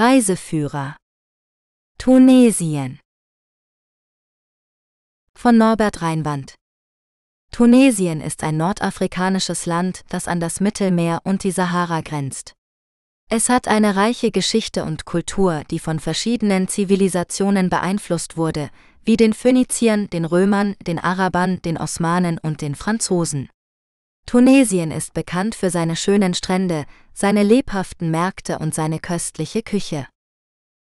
Reiseführer Tunesien von Norbert Reinwand Tunesien ist ein nordafrikanisches Land, das an das Mittelmeer und die Sahara grenzt. Es hat eine reiche Geschichte und Kultur, die von verschiedenen Zivilisationen beeinflusst wurde, wie den Phöniziern, den Römern, den Arabern, den Osmanen und den Franzosen. Tunesien ist bekannt für seine schönen Strände, seine lebhaften Märkte und seine köstliche Küche.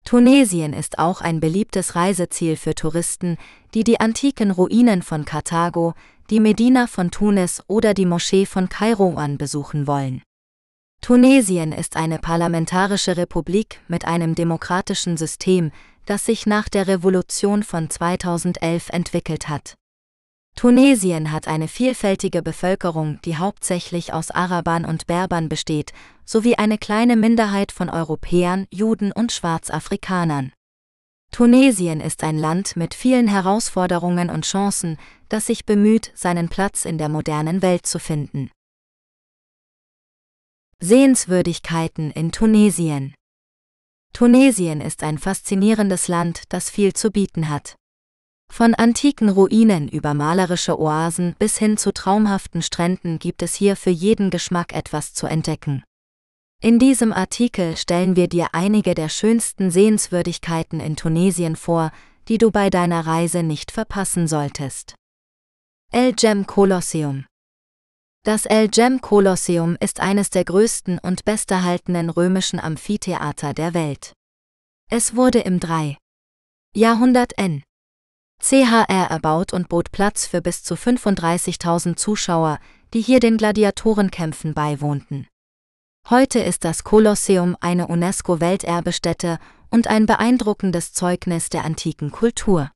Tunesien ist auch ein beliebtes Reiseziel für Touristen, die die antiken Ruinen von Karthago, die Medina von Tunis oder die Moschee von Kairouan besuchen wollen. Tunesien ist eine parlamentarische Republik mit einem demokratischen System, das sich nach der Revolution von 2011 entwickelt hat. Tunesien hat eine vielfältige Bevölkerung, die hauptsächlich aus Arabern und Berbern besteht, sowie eine kleine Minderheit von Europäern, Juden und Schwarzafrikanern. Tunesien ist ein Land mit vielen Herausforderungen und Chancen, das sich bemüht, seinen Platz in der modernen Welt zu finden. Sehenswürdigkeiten in Tunesien Tunesien ist ein faszinierendes Land, das viel zu bieten hat. Von antiken Ruinen über malerische Oasen bis hin zu traumhaften Stränden gibt es hier für jeden Geschmack etwas zu entdecken. In diesem Artikel stellen wir dir einige der schönsten Sehenswürdigkeiten in Tunesien vor, die du bei deiner Reise nicht verpassen solltest. El Jem Kolosseum Das El Jem Kolosseum ist eines der größten und besterhaltenen römischen Amphitheater der Welt. Es wurde im 3. Jahrhundert N. CHR erbaut und bot Platz für bis zu 35.000 Zuschauer, die hier den Gladiatorenkämpfen beiwohnten. Heute ist das Kolosseum eine UNESCO-Welterbestätte und ein beeindruckendes Zeugnis der antiken Kultur.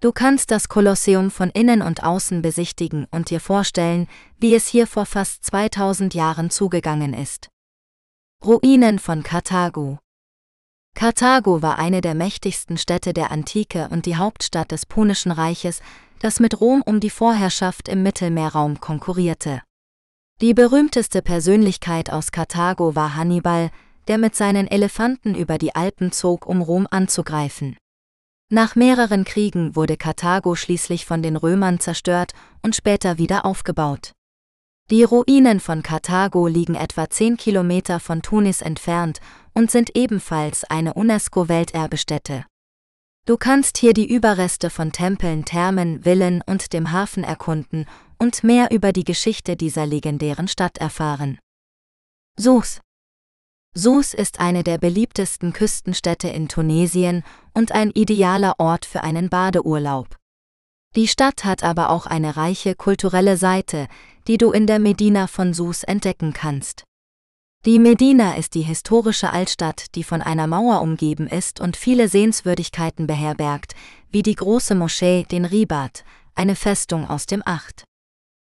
Du kannst das Kolosseum von innen und außen besichtigen und dir vorstellen, wie es hier vor fast 2000 Jahren zugegangen ist. Ruinen von Karthago Karthago war eine der mächtigsten Städte der Antike und die Hauptstadt des Punischen Reiches, das mit Rom um die Vorherrschaft im Mittelmeerraum konkurrierte. Die berühmteste Persönlichkeit aus Karthago war Hannibal, der mit seinen Elefanten über die Alpen zog, um Rom anzugreifen. Nach mehreren Kriegen wurde Karthago schließlich von den Römern zerstört und später wieder aufgebaut. Die Ruinen von Karthago liegen etwa 10 Kilometer von Tunis entfernt und sind ebenfalls eine UNESCO-Welterbestätte. Du kannst hier die Überreste von Tempeln, Thermen, Villen und dem Hafen erkunden und mehr über die Geschichte dieser legendären Stadt erfahren. Sus Sus ist eine der beliebtesten Küstenstädte in Tunesien und ein idealer Ort für einen Badeurlaub. Die Stadt hat aber auch eine reiche kulturelle Seite, die du in der Medina von Sus entdecken kannst. Die Medina ist die historische Altstadt, die von einer Mauer umgeben ist und viele Sehenswürdigkeiten beherbergt, wie die große Moschee, den Ribat, eine Festung aus dem 8.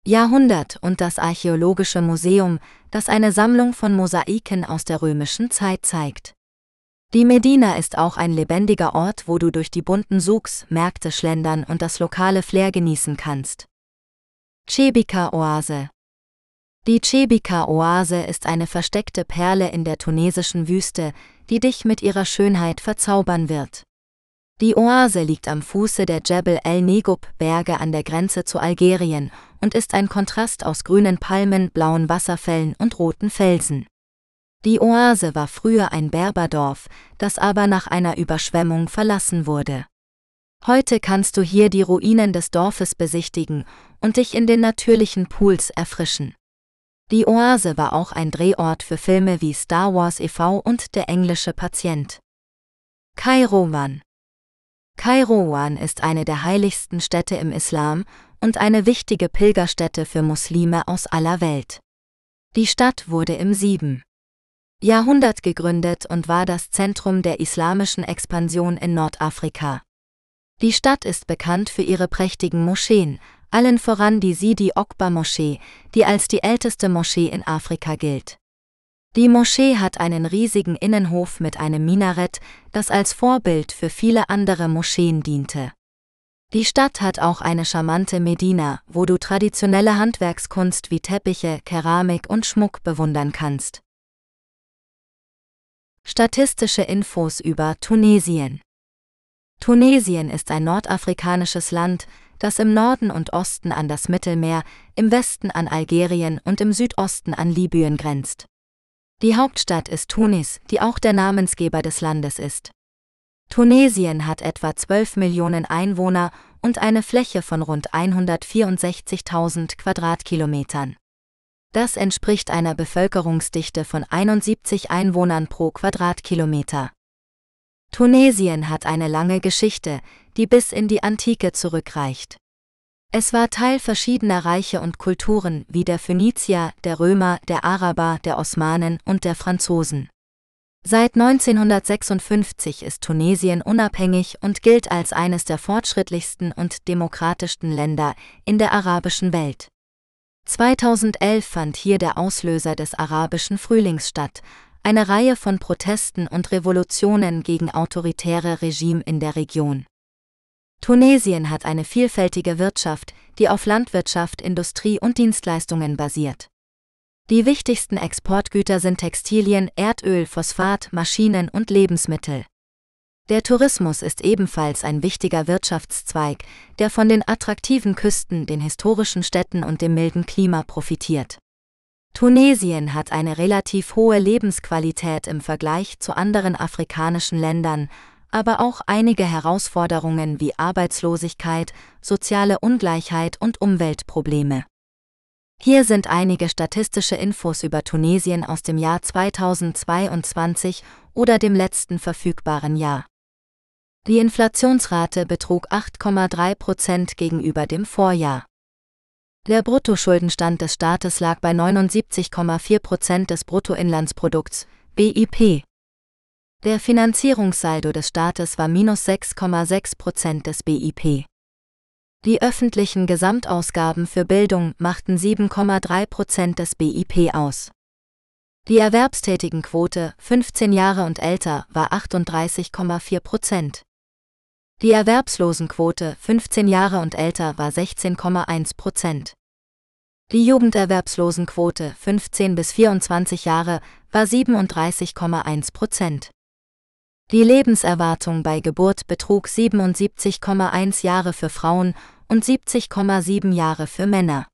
Jahrhundert und das Archäologische Museum, das eine Sammlung von Mosaiken aus der römischen Zeit zeigt. Die Medina ist auch ein lebendiger Ort, wo du durch die bunten Souks, Märkte schlendern und das lokale Flair genießen kannst. Chebika-Oase Die Chebika-Oase ist eine versteckte Perle in der tunesischen Wüste, die dich mit ihrer Schönheit verzaubern wird. Die Oase liegt am Fuße der Jebel el Negub Berge an der Grenze zu Algerien und ist ein Kontrast aus grünen Palmen, blauen Wasserfällen und roten Felsen. Die Oase war früher ein Berberdorf, das aber nach einer Überschwemmung verlassen wurde. Heute kannst du hier die Ruinen des Dorfes besichtigen und dich in den natürlichen Pools erfrischen. Die Oase war auch ein Drehort für Filme wie Star Wars e.V. und Der englische Patient. Kairouan Kairouan ist eine der heiligsten Städte im Islam und eine wichtige Pilgerstätte für Muslime aus aller Welt. Die Stadt wurde im 7. Jahrhundert gegründet und war das Zentrum der islamischen Expansion in Nordafrika. Die Stadt ist bekannt für ihre prächtigen Moscheen, allen voran die Sidi Okba Moschee, die als die älteste Moschee in Afrika gilt. Die Moschee hat einen riesigen Innenhof mit einem Minarett, das als Vorbild für viele andere Moscheen diente. Die Stadt hat auch eine charmante Medina, wo du traditionelle Handwerkskunst wie Teppiche, Keramik und Schmuck bewundern kannst. Statistische Infos über Tunesien. Tunesien ist ein nordafrikanisches Land, das im Norden und Osten an das Mittelmeer, im Westen an Algerien und im Südosten an Libyen grenzt. Die Hauptstadt ist Tunis, die auch der Namensgeber des Landes ist. Tunesien hat etwa 12 Millionen Einwohner und eine Fläche von rund 164.000 Quadratkilometern. Das entspricht einer Bevölkerungsdichte von 71 Einwohnern pro Quadratkilometer. Tunesien hat eine lange Geschichte, die bis in die Antike zurückreicht. Es war Teil verschiedener Reiche und Kulturen wie der Phönizier, der Römer, der Araber, der Osmanen und der Franzosen. Seit 1956 ist Tunesien unabhängig und gilt als eines der fortschrittlichsten und demokratischsten Länder in der arabischen Welt. 2011 fand hier der Auslöser des arabischen Frühlings statt, eine Reihe von Protesten und Revolutionen gegen autoritäre Regime in der Region. Tunesien hat eine vielfältige Wirtschaft, die auf Landwirtschaft, Industrie und Dienstleistungen basiert. Die wichtigsten Exportgüter sind Textilien, Erdöl, Phosphat, Maschinen und Lebensmittel. Der Tourismus ist ebenfalls ein wichtiger Wirtschaftszweig, der von den attraktiven Küsten, den historischen Städten und dem milden Klima profitiert. Tunesien hat eine relativ hohe Lebensqualität im Vergleich zu anderen afrikanischen Ländern, aber auch einige Herausforderungen wie Arbeitslosigkeit, soziale Ungleichheit und Umweltprobleme. Hier sind einige statistische Infos über Tunesien aus dem Jahr 2022 oder dem letzten verfügbaren Jahr. Die Inflationsrate betrug 8,3 Prozent gegenüber dem Vorjahr. Der Bruttoschuldenstand des Staates lag bei 79,4 Prozent des Bruttoinlandsprodukts, BIP. Der Finanzierungssaldo des Staates war minus 6,6 Prozent des BIP. Die öffentlichen Gesamtausgaben für Bildung machten 7,3 Prozent des BIP aus. Die Erwerbstätigenquote, 15 Jahre und älter, war 38,4 Prozent. Die Erwerbslosenquote 15 Jahre und älter war 16,1 Prozent. Die Jugenderwerbslosenquote 15 bis 24 Jahre war 37,1 Prozent. Die Lebenserwartung bei Geburt betrug 77,1 Jahre für Frauen und 70,7 Jahre für Männer.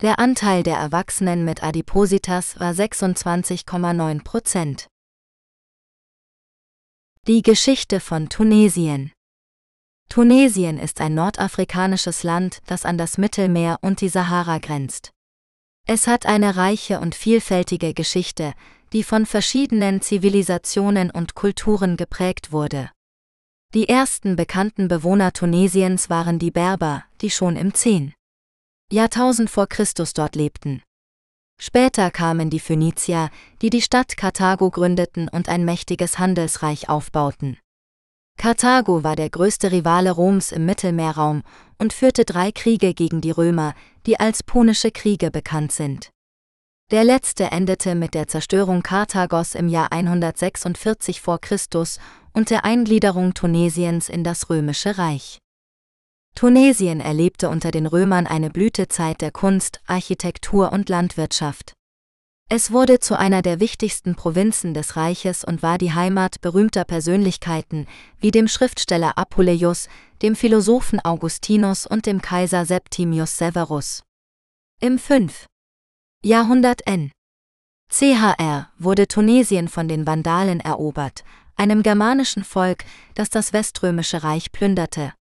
Der Anteil der Erwachsenen mit Adipositas war 26,9 Prozent. Die Geschichte von Tunesien Tunesien ist ein nordafrikanisches Land, das an das Mittelmeer und die Sahara grenzt. Es hat eine reiche und vielfältige Geschichte, die von verschiedenen Zivilisationen und Kulturen geprägt wurde. Die ersten bekannten Bewohner Tunesiens waren die Berber, die schon im 10. Jahrtausend vor Christus dort lebten. Später kamen die Phönizier, die die Stadt Karthago gründeten und ein mächtiges Handelsreich aufbauten. Karthago war der größte Rivale Roms im Mittelmeerraum und führte drei Kriege gegen die Römer, die als Punische Kriege bekannt sind. Der letzte endete mit der Zerstörung Karthagos im Jahr 146 v. Chr. und der Eingliederung Tunesiens in das Römische Reich. Tunesien erlebte unter den Römern eine Blütezeit der Kunst, Architektur und Landwirtschaft. Es wurde zu einer der wichtigsten Provinzen des Reiches und war die Heimat berühmter Persönlichkeiten wie dem Schriftsteller Apuleius, dem Philosophen Augustinus und dem Kaiser Septimius Severus. Im 5. Jahrhundert N. CHR wurde Tunesien von den Vandalen erobert, einem germanischen Volk, das das Weströmische Reich plünderte.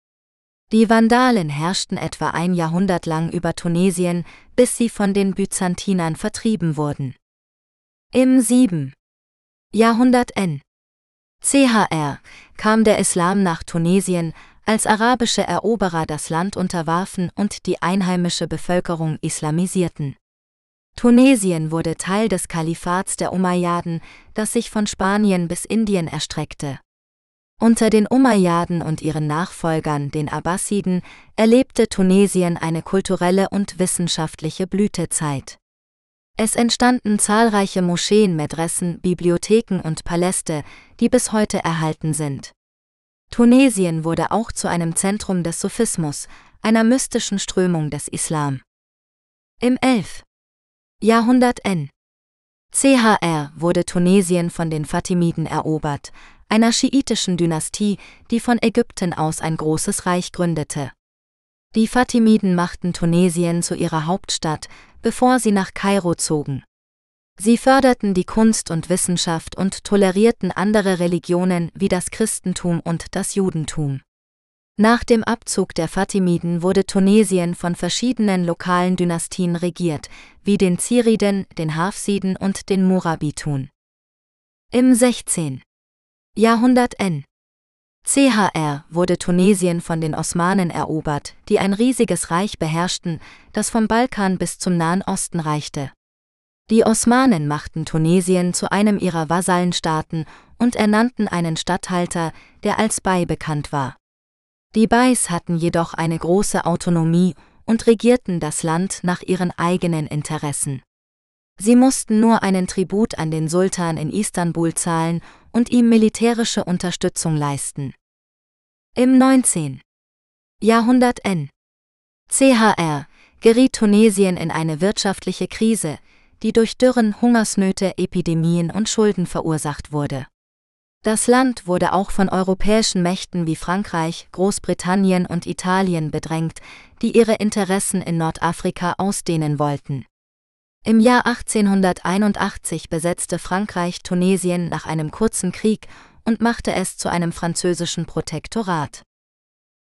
Die Vandalen herrschten etwa ein Jahrhundert lang über Tunesien, bis sie von den Byzantinern vertrieben wurden. Im 7. Jahrhundert N. CHR kam der Islam nach Tunesien, als arabische Eroberer das Land unterwarfen und die einheimische Bevölkerung islamisierten. Tunesien wurde Teil des Kalifats der Umayyaden, das sich von Spanien bis Indien erstreckte. Unter den Umayyaden und ihren Nachfolgern, den Abbasiden, erlebte Tunesien eine kulturelle und wissenschaftliche Blütezeit. Es entstanden zahlreiche Moscheen, Medressen, Bibliotheken und Paläste, die bis heute erhalten sind. Tunesien wurde auch zu einem Zentrum des Sufismus, einer mystischen Strömung des Islam. Im 11. Jahrhundert N. CHR wurde Tunesien von den Fatimiden erobert, einer schiitischen Dynastie, die von Ägypten aus ein großes Reich gründete. Die Fatimiden machten Tunesien zu ihrer Hauptstadt, bevor sie nach Kairo zogen. Sie förderten die Kunst und Wissenschaft und tolerierten andere Religionen wie das Christentum und das Judentum. Nach dem Abzug der Fatimiden wurde Tunesien von verschiedenen lokalen Dynastien regiert, wie den Ziriden, den Hafsiden und den Murabitun. Im 16. Jahrhundert N. CHR wurde Tunesien von den Osmanen erobert, die ein riesiges Reich beherrschten, das vom Balkan bis zum Nahen Osten reichte. Die Osmanen machten Tunesien zu einem ihrer Vasallenstaaten und ernannten einen Statthalter, der als Bei bekannt war. Die Beis hatten jedoch eine große Autonomie und regierten das Land nach ihren eigenen Interessen. Sie mussten nur einen Tribut an den Sultan in Istanbul zahlen und ihm militärische Unterstützung leisten. Im 19. Jahrhundert N. CHR geriet Tunesien in eine wirtschaftliche Krise, die durch Dürren, Hungersnöte, Epidemien und Schulden verursacht wurde. Das Land wurde auch von europäischen Mächten wie Frankreich, Großbritannien und Italien bedrängt, die ihre Interessen in Nordafrika ausdehnen wollten. Im Jahr 1881 besetzte Frankreich Tunesien nach einem kurzen Krieg und machte es zu einem französischen Protektorat.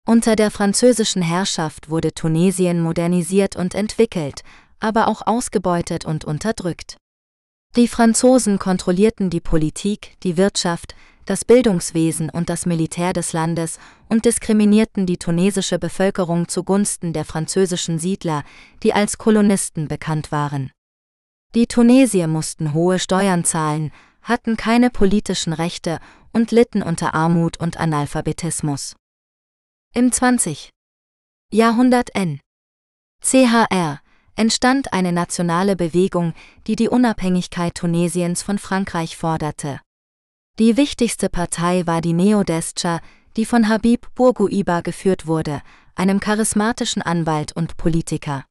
Unter der französischen Herrschaft wurde Tunesien modernisiert und entwickelt, aber auch ausgebeutet und unterdrückt. Die Franzosen kontrollierten die Politik, die Wirtschaft, das Bildungswesen und das Militär des Landes und diskriminierten die tunesische Bevölkerung zugunsten der französischen Siedler, die als Kolonisten bekannt waren. Die Tunesier mussten hohe Steuern zahlen, hatten keine politischen Rechte und litten unter Armut und Analphabetismus. Im 20. Jahrhundert N. CHR entstand eine nationale Bewegung, die die Unabhängigkeit Tunesiens von Frankreich forderte. Die wichtigste Partei war die Neo-Descha, die von Habib Bourguiba geführt wurde, einem charismatischen Anwalt und Politiker.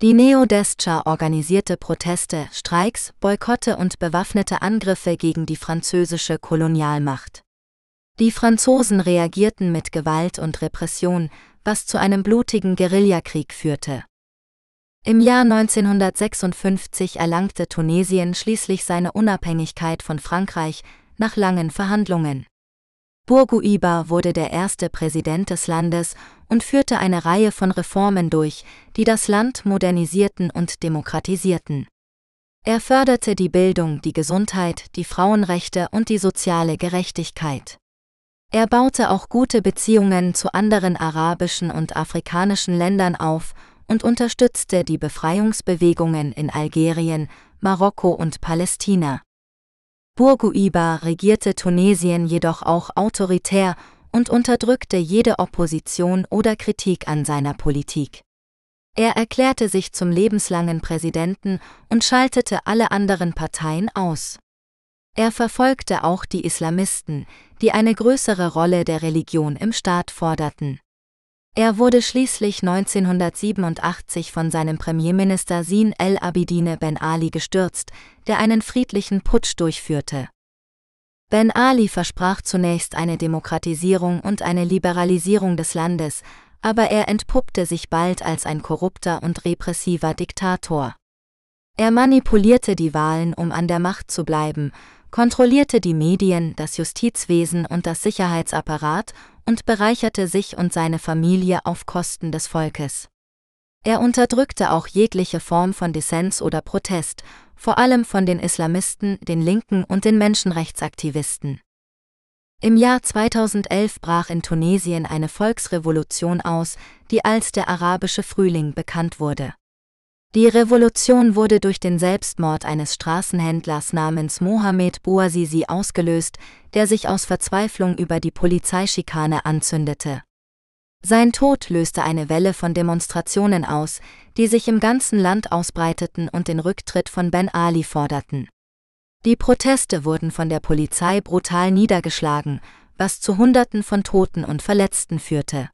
Die Neo-Descha organisierte Proteste, Streiks, Boykotte und bewaffnete Angriffe gegen die französische Kolonialmacht. Die Franzosen reagierten mit Gewalt und Repression, was zu einem blutigen Guerillakrieg führte. Im Jahr 1956 erlangte Tunesien schließlich seine Unabhängigkeit von Frankreich nach langen Verhandlungen. Bourguiba wurde der erste Präsident des Landes und führte eine Reihe von Reformen durch, die das Land modernisierten und demokratisierten. Er förderte die Bildung, die Gesundheit, die Frauenrechte und die soziale Gerechtigkeit. Er baute auch gute Beziehungen zu anderen arabischen und afrikanischen Ländern auf und unterstützte die Befreiungsbewegungen in Algerien, Marokko und Palästina. Bourguiba regierte Tunesien jedoch auch autoritär und unterdrückte jede Opposition oder Kritik an seiner Politik. Er erklärte sich zum lebenslangen Präsidenten und schaltete alle anderen Parteien aus. Er verfolgte auch die Islamisten, die eine größere Rolle der Religion im Staat forderten. Er wurde schließlich 1987 von seinem Premierminister Sin el Abidine Ben Ali gestürzt, der einen friedlichen Putsch durchführte. Ben Ali versprach zunächst eine Demokratisierung und eine Liberalisierung des Landes, aber er entpuppte sich bald als ein korrupter und repressiver Diktator. Er manipulierte die Wahlen, um an der Macht zu bleiben, kontrollierte die Medien, das Justizwesen und das Sicherheitsapparat und bereicherte sich und seine Familie auf Kosten des Volkes. Er unterdrückte auch jegliche Form von Dissens oder Protest, vor allem von den Islamisten, den Linken und den Menschenrechtsaktivisten. Im Jahr 2011 brach in Tunesien eine Volksrevolution aus, die als der arabische Frühling bekannt wurde. Die Revolution wurde durch den Selbstmord eines Straßenhändlers namens Mohamed Bouazizi ausgelöst, der sich aus Verzweiflung über die Polizeischikane anzündete. Sein Tod löste eine Welle von Demonstrationen aus, die sich im ganzen Land ausbreiteten und den Rücktritt von Ben Ali forderten. Die Proteste wurden von der Polizei brutal niedergeschlagen, was zu Hunderten von Toten und Verletzten führte.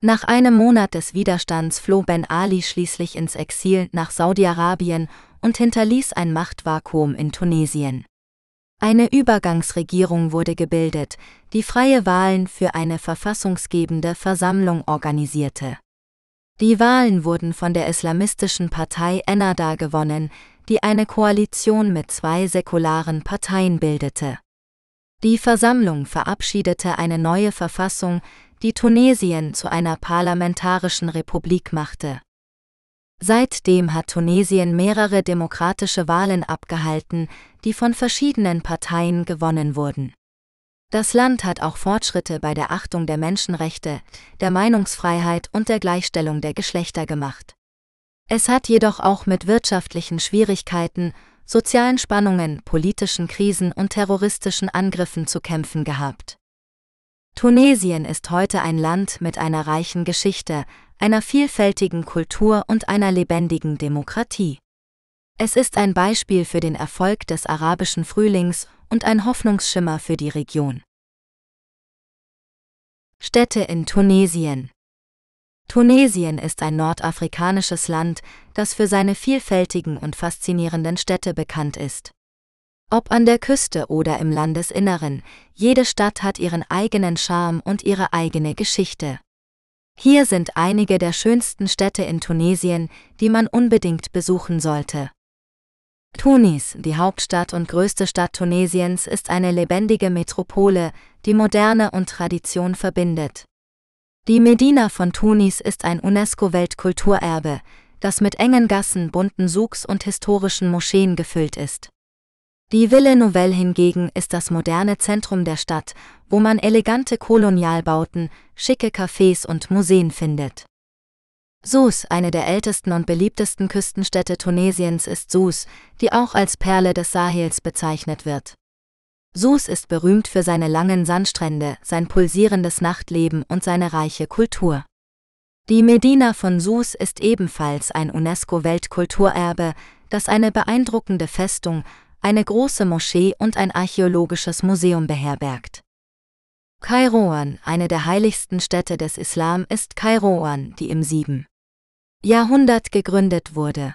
Nach einem Monat des Widerstands floh Ben Ali schließlich ins Exil nach Saudi-Arabien und hinterließ ein Machtvakuum in Tunesien. Eine Übergangsregierung wurde gebildet, die freie Wahlen für eine verfassungsgebende Versammlung organisierte. Die Wahlen wurden von der islamistischen Partei Ennahda gewonnen, die eine Koalition mit zwei säkularen Parteien bildete. Die Versammlung verabschiedete eine neue Verfassung, die Tunesien zu einer parlamentarischen Republik machte. Seitdem hat Tunesien mehrere demokratische Wahlen abgehalten, die von verschiedenen Parteien gewonnen wurden. Das Land hat auch Fortschritte bei der Achtung der Menschenrechte, der Meinungsfreiheit und der Gleichstellung der Geschlechter gemacht. Es hat jedoch auch mit wirtschaftlichen Schwierigkeiten, sozialen Spannungen, politischen Krisen und terroristischen Angriffen zu kämpfen gehabt. Tunesien ist heute ein Land mit einer reichen Geschichte, einer vielfältigen Kultur und einer lebendigen Demokratie. Es ist ein Beispiel für den Erfolg des arabischen Frühlings und ein Hoffnungsschimmer für die Region. Städte in Tunesien Tunesien ist ein nordafrikanisches Land, das für seine vielfältigen und faszinierenden Städte bekannt ist. Ob an der Küste oder im Landesinneren, jede Stadt hat ihren eigenen Charme und ihre eigene Geschichte. Hier sind einige der schönsten Städte in Tunesien, die man unbedingt besuchen sollte. Tunis, die Hauptstadt und größte Stadt Tunesiens, ist eine lebendige Metropole, die Moderne und Tradition verbindet. Die Medina von Tunis ist ein UNESCO-Weltkulturerbe, das mit engen Gassen, bunten Souks und historischen Moscheen gefüllt ist. Die Ville Nouvelle hingegen ist das moderne Zentrum der Stadt, wo man elegante Kolonialbauten, schicke Cafés und Museen findet. Sus, eine der ältesten und beliebtesten Küstenstädte Tunesiens, ist Sus, die auch als Perle des Sahels bezeichnet wird. Sus ist berühmt für seine langen Sandstrände, sein pulsierendes Nachtleben und seine reiche Kultur. Die Medina von Sus ist ebenfalls ein UNESCO-Weltkulturerbe, das eine beeindruckende Festung, eine große Moschee und ein archäologisches Museum beherbergt. Kairouan, eine der heiligsten Städte des Islam, ist Kairouan, die im 7. Jahrhundert gegründet wurde.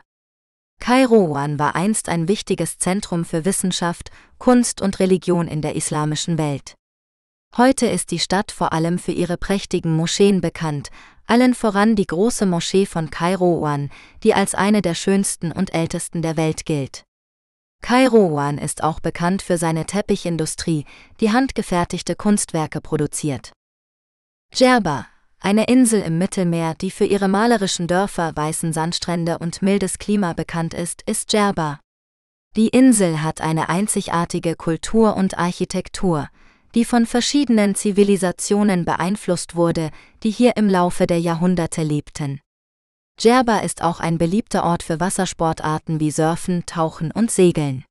Kairouan war einst ein wichtiges Zentrum für Wissenschaft, Kunst und Religion in der islamischen Welt. Heute ist die Stadt vor allem für ihre prächtigen Moscheen bekannt, allen voran die große Moschee von Kairouan, die als eine der schönsten und ältesten der Welt gilt. Kairouan ist auch bekannt für seine Teppichindustrie, die handgefertigte Kunstwerke produziert. Djerba, eine Insel im Mittelmeer, die für ihre malerischen Dörfer, weißen Sandstrände und mildes Klima bekannt ist, ist Djerba. Die Insel hat eine einzigartige Kultur und Architektur, die von verschiedenen Zivilisationen beeinflusst wurde, die hier im Laufe der Jahrhunderte lebten. Djerba ist auch ein beliebter Ort für Wassersportarten wie Surfen, Tauchen und Segeln.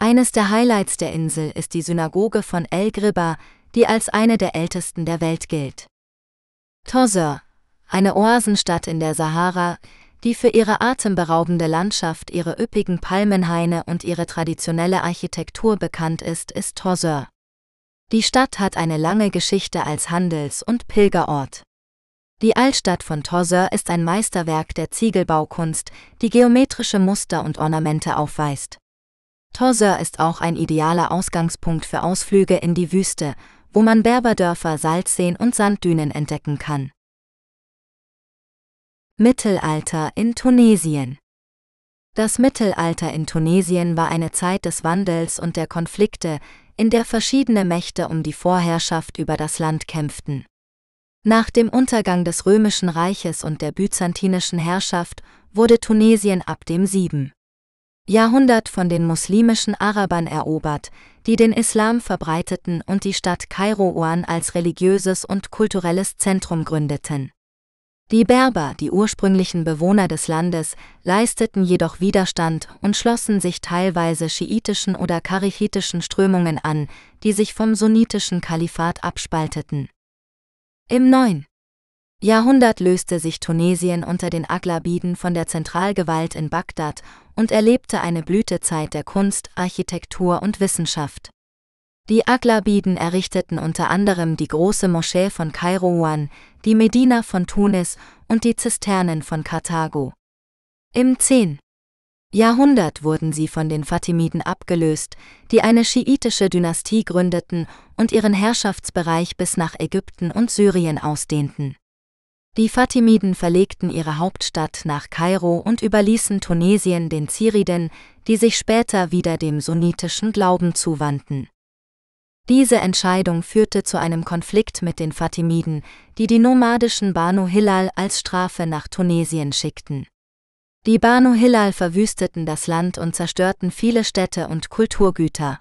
Eines der Highlights der Insel ist die Synagoge von El Griba, die als eine der ältesten der Welt gilt. Tozeur, eine Oasenstadt in der Sahara, die für ihre atemberaubende Landschaft, ihre üppigen Palmenhaine und ihre traditionelle Architektur bekannt ist, ist Tozeur. Die Stadt hat eine lange Geschichte als Handels- und Pilgerort. Die Altstadt von Tozeur ist ein Meisterwerk der Ziegelbaukunst, die geometrische Muster und Ornamente aufweist. Tozeur ist auch ein idealer Ausgangspunkt für Ausflüge in die Wüste wo man Berberdörfer, Salzseen und Sanddünen entdecken kann. Mittelalter in Tunesien Das Mittelalter in Tunesien war eine Zeit des Wandels und der Konflikte, in der verschiedene Mächte um die Vorherrschaft über das Land kämpften. Nach dem Untergang des Römischen Reiches und der byzantinischen Herrschaft wurde Tunesien ab dem 7. Jahrhundert von den muslimischen Arabern erobert, die den Islam verbreiteten und die Stadt Kairouan als religiöses und kulturelles Zentrum gründeten. Die Berber, die ursprünglichen Bewohner des Landes, leisteten jedoch Widerstand und schlossen sich teilweise schiitischen oder karichitischen Strömungen an, die sich vom sunnitischen Kalifat abspalteten. Im 9. Jahrhundert löste sich Tunesien unter den Aglabiden von der Zentralgewalt in Bagdad und erlebte eine Blütezeit der Kunst, Architektur und Wissenschaft. Die Aglabiden errichteten unter anderem die große Moschee von Kairouan, die Medina von Tunis und die Zisternen von Karthago. Im 10. Jahrhundert wurden sie von den Fatimiden abgelöst, die eine schiitische Dynastie gründeten und ihren Herrschaftsbereich bis nach Ägypten und Syrien ausdehnten. Die Fatimiden verlegten ihre Hauptstadt nach Kairo und überließen Tunesien den Ziriden, die sich später wieder dem sunnitischen Glauben zuwandten. Diese Entscheidung führte zu einem Konflikt mit den Fatimiden, die die nomadischen Banu Hilal als Strafe nach Tunesien schickten. Die Banu Hilal verwüsteten das Land und zerstörten viele Städte und Kulturgüter.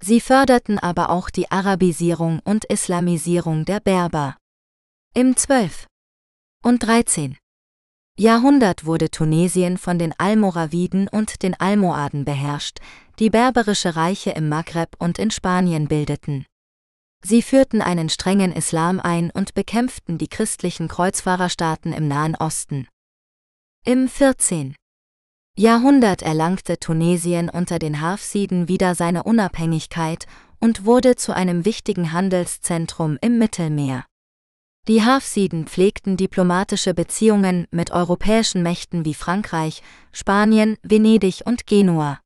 Sie förderten aber auch die Arabisierung und Islamisierung der Berber. Im 12. und 13. Jahrhundert wurde Tunesien von den Almoraviden und den Almohaden beherrscht, die berberische Reiche im Maghreb und in Spanien bildeten. Sie führten einen strengen Islam ein und bekämpften die christlichen Kreuzfahrerstaaten im Nahen Osten. Im 14. Jahrhundert erlangte Tunesien unter den Hafsiden wieder seine Unabhängigkeit und wurde zu einem wichtigen Handelszentrum im Mittelmeer. Die Hafsiden pflegten diplomatische Beziehungen mit europäischen Mächten wie Frankreich, Spanien, Venedig und Genua.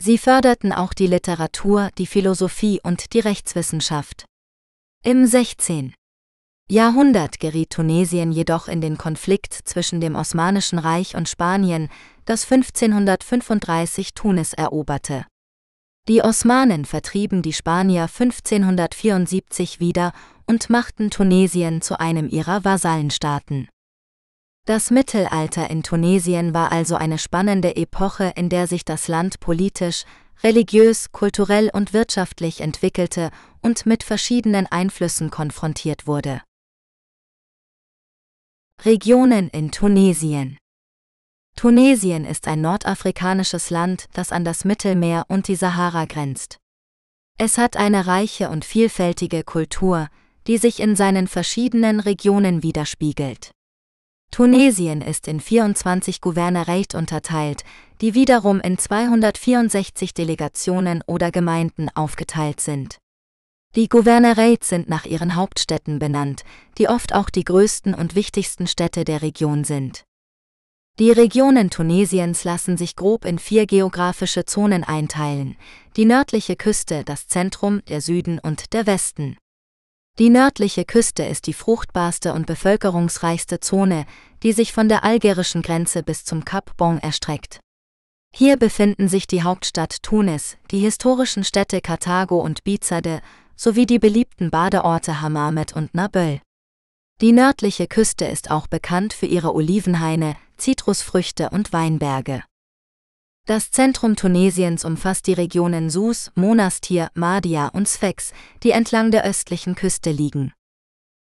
Sie förderten auch die Literatur, die Philosophie und die Rechtswissenschaft. Im 16. Jahrhundert geriet Tunesien jedoch in den Konflikt zwischen dem Osmanischen Reich und Spanien, das 1535 Tunis eroberte. Die Osmanen vertrieben die Spanier 1574 wieder und machten Tunesien zu einem ihrer Vasallenstaaten. Das Mittelalter in Tunesien war also eine spannende Epoche, in der sich das Land politisch, religiös, kulturell und wirtschaftlich entwickelte und mit verschiedenen Einflüssen konfrontiert wurde. Regionen in Tunesien Tunesien ist ein nordafrikanisches Land, das an das Mittelmeer und die Sahara grenzt. Es hat eine reiche und vielfältige Kultur, die sich in seinen verschiedenen Regionen widerspiegelt. Tunesien ist in 24 Gouvernereite unterteilt, die wiederum in 264 Delegationen oder Gemeinden aufgeteilt sind. Die Gouvernereite sind nach ihren Hauptstädten benannt, die oft auch die größten und wichtigsten Städte der Region sind. Die Regionen Tunesiens lassen sich grob in vier geografische Zonen einteilen, die nördliche Küste, das Zentrum, der Süden und der Westen. Die nördliche Küste ist die fruchtbarste und bevölkerungsreichste Zone, die sich von der algerischen Grenze bis zum Kap Bon erstreckt. Hier befinden sich die Hauptstadt Tunis, die historischen Städte Karthago und Bizade sowie die beliebten Badeorte Hamamet und Naböl. Die nördliche Küste ist auch bekannt für ihre Olivenhaine, Zitrusfrüchte und Weinberge. Das Zentrum Tunesiens umfasst die Regionen Sus, Monastir, Mahdia und Sfax, die entlang der östlichen Küste liegen.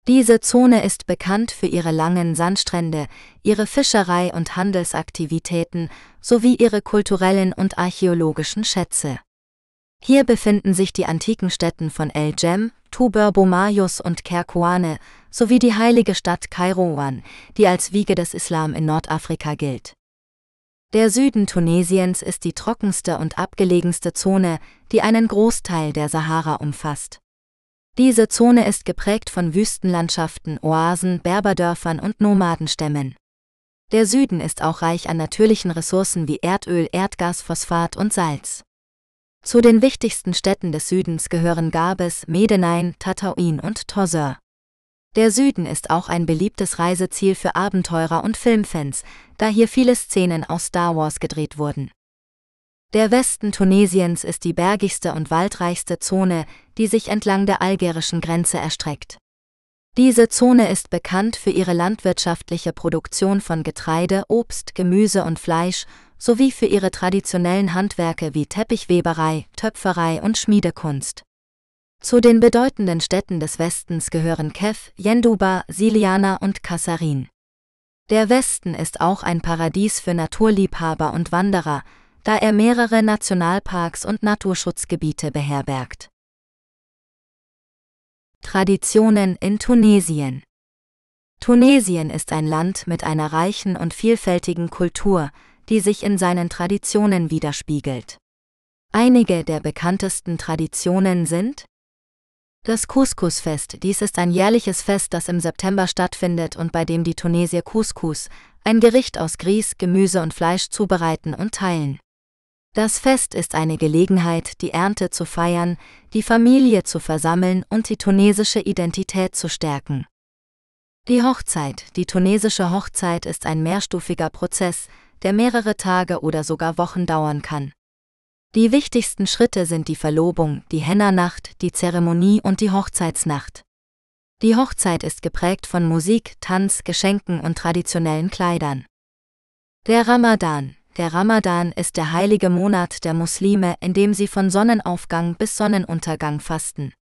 Diese Zone ist bekannt für ihre langen Sandstrände, ihre Fischerei und Handelsaktivitäten sowie ihre kulturellen und archäologischen Schätze. Hier befinden sich die antiken Städten von El Jem, Tuber Bomayus und Kerkouane sowie die heilige Stadt Kairouan, die als Wiege des Islam in Nordafrika gilt. Der Süden Tunesiens ist die trockenste und abgelegenste Zone, die einen Großteil der Sahara umfasst. Diese Zone ist geprägt von Wüstenlandschaften, Oasen, Berberdörfern und Nomadenstämmen. Der Süden ist auch reich an natürlichen Ressourcen wie Erdöl, Erdgas, Phosphat und Salz. Zu den wichtigsten Städten des Südens gehören Gabes, Medenein, Tatouin und Tozeur. Der Süden ist auch ein beliebtes Reiseziel für Abenteurer und Filmfans, da hier viele Szenen aus Star Wars gedreht wurden. Der Westen Tunesiens ist die bergigste und waldreichste Zone, die sich entlang der algerischen Grenze erstreckt. Diese Zone ist bekannt für ihre landwirtschaftliche Produktion von Getreide, Obst, Gemüse und Fleisch sowie für ihre traditionellen Handwerke wie Teppichweberei, Töpferei und Schmiedekunst. Zu den bedeutenden Städten des Westens gehören Kef, Yenduba, Siliana und Kassarin. Der Westen ist auch ein Paradies für Naturliebhaber und Wanderer, da er mehrere Nationalparks und Naturschutzgebiete beherbergt. Traditionen in Tunesien Tunesien ist ein Land mit einer reichen und vielfältigen Kultur, die sich in seinen Traditionen widerspiegelt. Einige der bekanntesten Traditionen sind das Couscous-Fest. Dies ist ein jährliches Fest, das im September stattfindet und bei dem die Tunesier Couscous, ein Gericht aus Grieß, Gemüse und Fleisch zubereiten und teilen. Das Fest ist eine Gelegenheit, die Ernte zu feiern, die Familie zu versammeln und die tunesische Identität zu stärken. Die Hochzeit, die tunesische Hochzeit ist ein mehrstufiger Prozess, der mehrere Tage oder sogar Wochen dauern kann. Die wichtigsten Schritte sind die Verlobung, die Henna-Nacht, die Zeremonie und die Hochzeitsnacht. Die Hochzeit ist geprägt von Musik, Tanz, Geschenken und traditionellen Kleidern. Der Ramadan. Der Ramadan ist der heilige Monat der Muslime, in dem sie von Sonnenaufgang bis Sonnenuntergang fasten.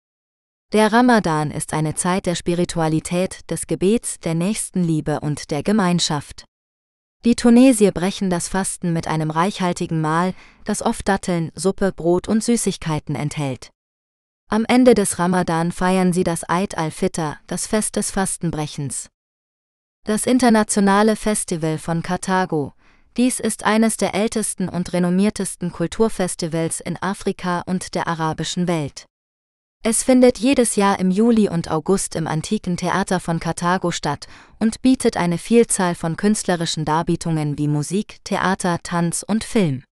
Der Ramadan ist eine Zeit der Spiritualität, des Gebets, der Nächstenliebe und der Gemeinschaft. Die Tunesier brechen das Fasten mit einem reichhaltigen Mahl, das oft Datteln, Suppe, Brot und Süßigkeiten enthält. Am Ende des Ramadan feiern sie das Eid al-Fitr, das Fest des Fastenbrechens. Das internationale Festival von Karthago. Dies ist eines der ältesten und renommiertesten Kulturfestivals in Afrika und der arabischen Welt. Es findet jedes Jahr im Juli und August im antiken Theater von Karthago statt und bietet eine Vielzahl von künstlerischen Darbietungen wie Musik, Theater, Tanz und Film.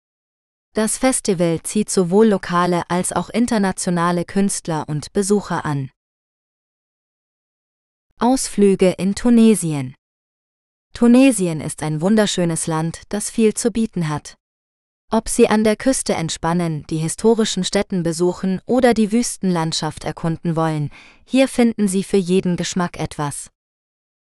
Das Festival zieht sowohl lokale als auch internationale Künstler und Besucher an. Ausflüge in Tunesien Tunesien ist ein wunderschönes Land, das viel zu bieten hat. Ob Sie an der Küste entspannen, die historischen Städten besuchen oder die Wüstenlandschaft erkunden wollen, hier finden Sie für jeden Geschmack etwas.